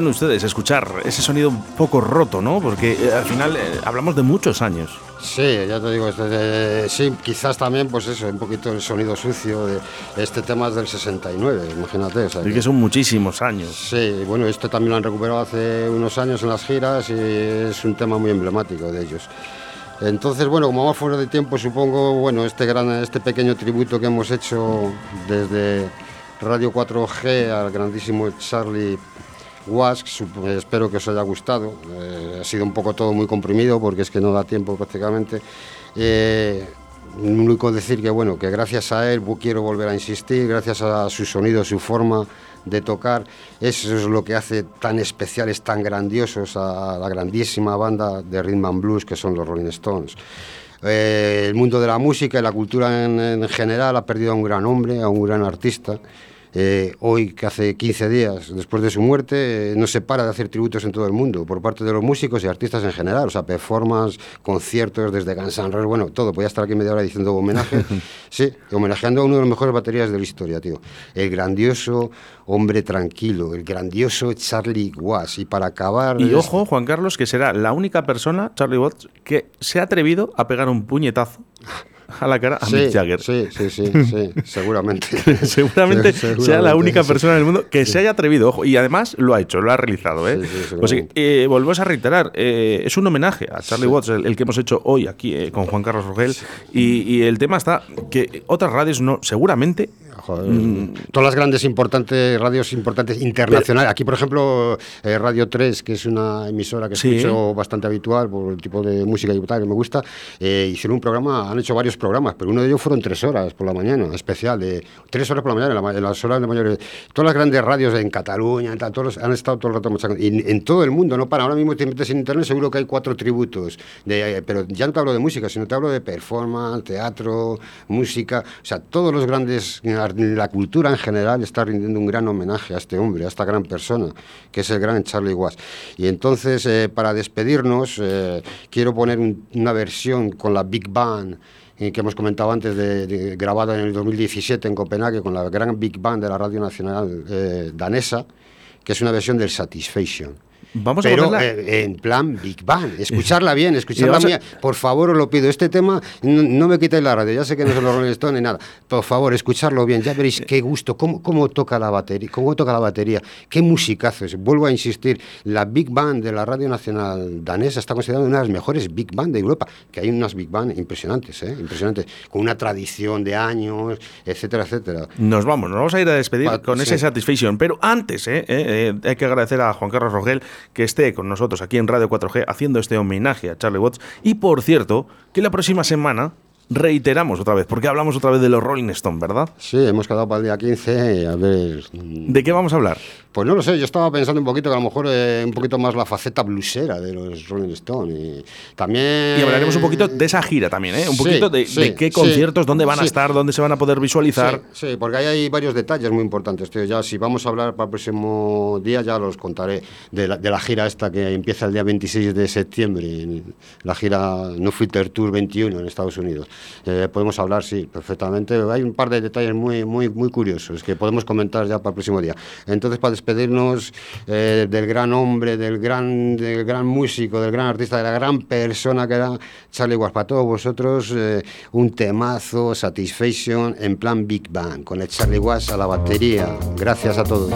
Pueden ustedes escuchar ese sonido un poco roto, ¿no? Porque eh, al final eh, hablamos de muchos años. Sí, ya te digo, este, eh, sí, quizás también, pues eso, un poquito el sonido sucio de este tema es del 69, imagínate. o sea Y que son muchísimos años. Sí, bueno, esto también lo han recuperado hace unos años en las giras y es un tema muy emblemático de ellos. Entonces, bueno, como vamos fuera de tiempo, supongo, bueno, este gran, este pequeño tributo que hemos hecho desde Radio 4G al grandísimo Charlie Wask, sup- espero que os haya gustado. Eh, ha sido un poco todo muy comprimido porque es que no da tiempo prácticamente. Eh, único decir que bueno, que gracias a él quiero volver a insistir, gracias a su sonido, su forma de tocar, eso es lo que hace tan especiales, tan grandiosos a la grandísima banda de rhythm and blues que son los Rolling Stones. Eh, el mundo de la música y la cultura en, en general ha perdido a un gran hombre, a un gran artista. Eh, hoy, que hace 15 días después de su muerte, eh, no se para de hacer tributos en todo el mundo, por parte de los músicos y artistas en general, o sea, performance, conciertos desde Guns N' Roses, bueno, todo. Podía estar aquí media hora diciendo homenaje, sí, homenajeando a uno de los mejores baterías de la historia, tío. El grandioso hombre tranquilo, el grandioso Charlie Watts. Y para acabar. Y es- ojo, Juan Carlos, que será la única persona, Charlie Watts, que se ha atrevido a pegar un puñetazo a la cara a Sí, Mick Jagger. Sí, sí, sí, sí, seguramente. Seguramente sea la única persona en el mundo que se haya atrevido, ojo, y además lo ha hecho, lo ha realizado. ¿eh? pues eh, volvemos a reiterar, eh, es un homenaje a Charlie Watts, el, el que hemos hecho hoy aquí eh, con Juan Carlos Rogel, y, y el tema está que otras radios no, seguramente. Mm, Todas las grandes importantes radios importantes internacionales. Aquí, por ejemplo, eh, Radio 3, que es una emisora que Sí. escucho bastante habitual por el tipo de música y tal que me gusta, eh, hicieron un programa, han hecho varios programas, pero uno de ellos fueron tres horas por la mañana, especial, de tres horas por la mañana, en, la en las horas de mayores. Todas las grandes radios en Cataluña, en tal, todos han estado todo el rato machacando. Y en, en todo el mundo, no para. Ahora mismo te metes en internet, seguro que hay cuatro tributos. De, eh, pero ya no te hablo de música, sino te hablo de performance, teatro, música. O sea, todos los grandes, la cultura en general está rindiendo un gran homenaje a este hombre, a esta gran persona, que es el gran Charlie Watts. Y entonces, eh, para despedirnos, eh, quiero poner un- una versión con la Big Band eh, que hemos comentado antes, grabada en el 2017 en Copenhague con la gran Big Band de la Radio Nacional danesa, que es una versión del Satisfaction. Vamos a ponerla- eh, en plan Big Band, escucharla bien, escucharla vamos a- bien. Por favor, os lo pido. Este tema, no, no me quitéis la radio, ya sé que no son los Rolling Stones ni nada. Por favor, escucharlo bien, ya veréis qué gusto, cómo, cómo toca la batería, cómo toca la batería, qué musicazos. Vuelvo a insistir, la Big Band de la Radio Nacional danesa está considerada una de las mejores Big Band de Europa, que hay unas Big Band impresionantes, ¿eh? impresionantes, con una tradición de años, etcétera, etcétera. Nos vamos, nos vamos a ir a despedir Va, con sí. ese Satisfaction. Pero antes, eh, eh, eh, hay que agradecer a Juan Carlos Rogel que esté con nosotros aquí en Radio 4G haciendo este homenaje a Charlie Watts. Y por cierto, que la próxima semana reiteramos otra vez, porque hablamos otra vez de los Rolling Stone, ¿verdad? Sí, hemos quedado para el día 15, a ver... ¿De qué vamos a hablar? Pues no lo sé, yo estaba pensando un poquito que a lo mejor eh, un poquito más la faceta blusera de los Rolling Stones. Y también... Y hablaremos un poquito de esa gira también, ¿eh? Un Sí, poquito de, sí, de qué sí, conciertos, dónde van a estar, dónde se van a poder visualizar. Sí, porque ahí hay varios detalles muy importantes. Tío. Ya si vamos a hablar para el próximo día, ya los contaré de la, de la gira esta que empieza el día 26 de septiembre, la gira No Filter Tour 21 en Estados Unidos. Eh, podemos hablar, sí, perfectamente. Hay un par de detalles muy, muy, muy curiosos que podemos comentar ya para el próximo día. Entonces, para despedirnos eh, del gran hombre, del gran, del gran músico, del gran artista, de la gran persona que era Charlie Watts, para todos vosotros, eh, un temazo, Satisfaction, en plan Big Bang, con el Charlie Watts a la batería. Gracias a todos.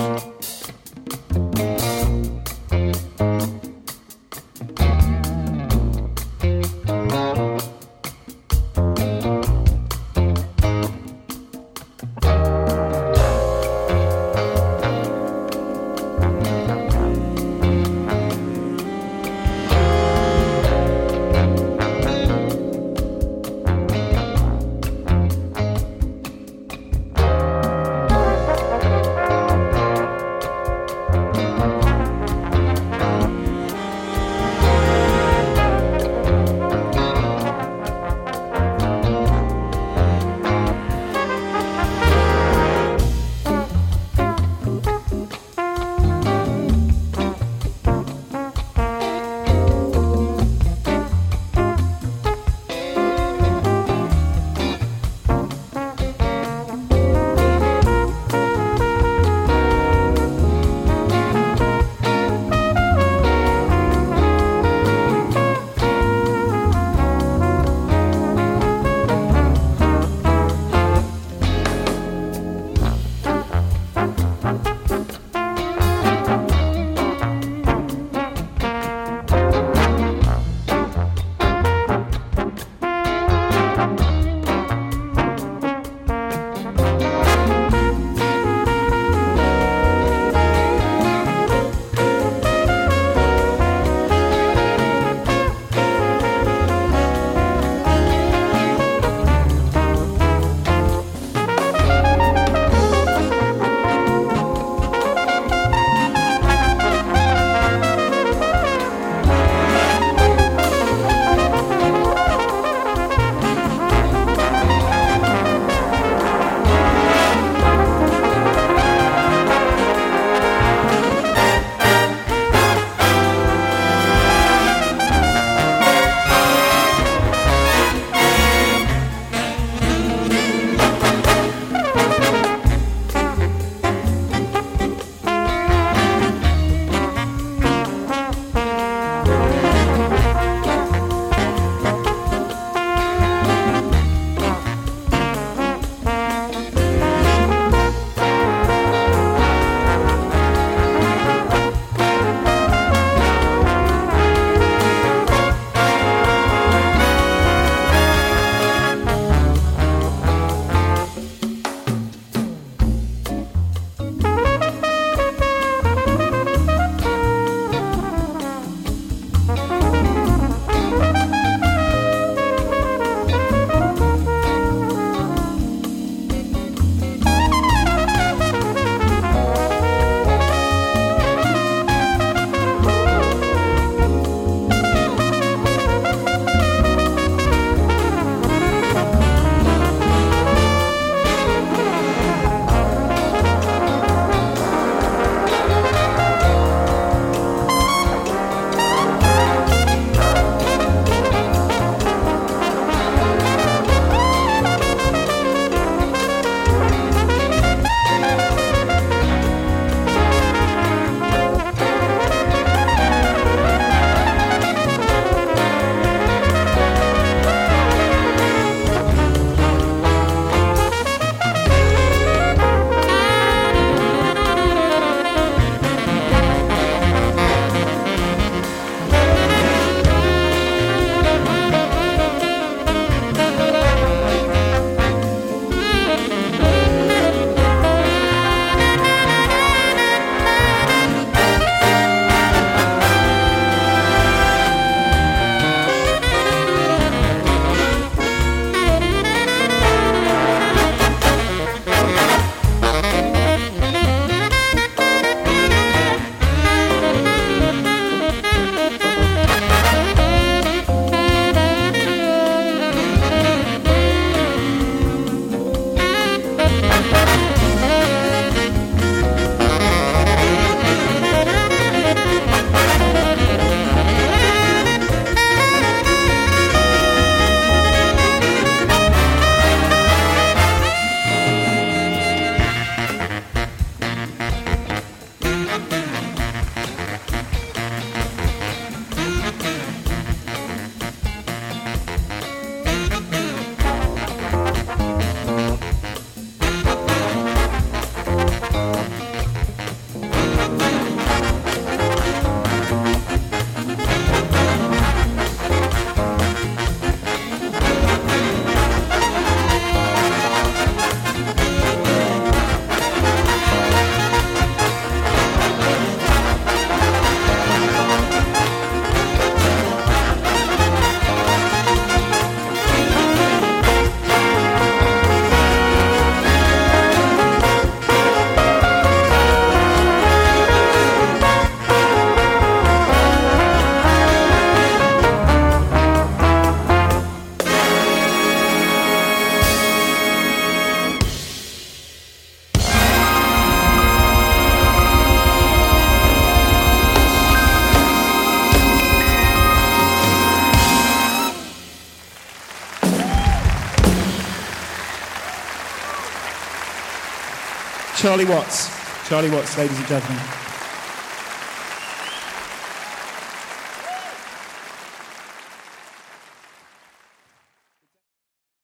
Charlie Watts. Charlie Watts, ladies and gentlemen.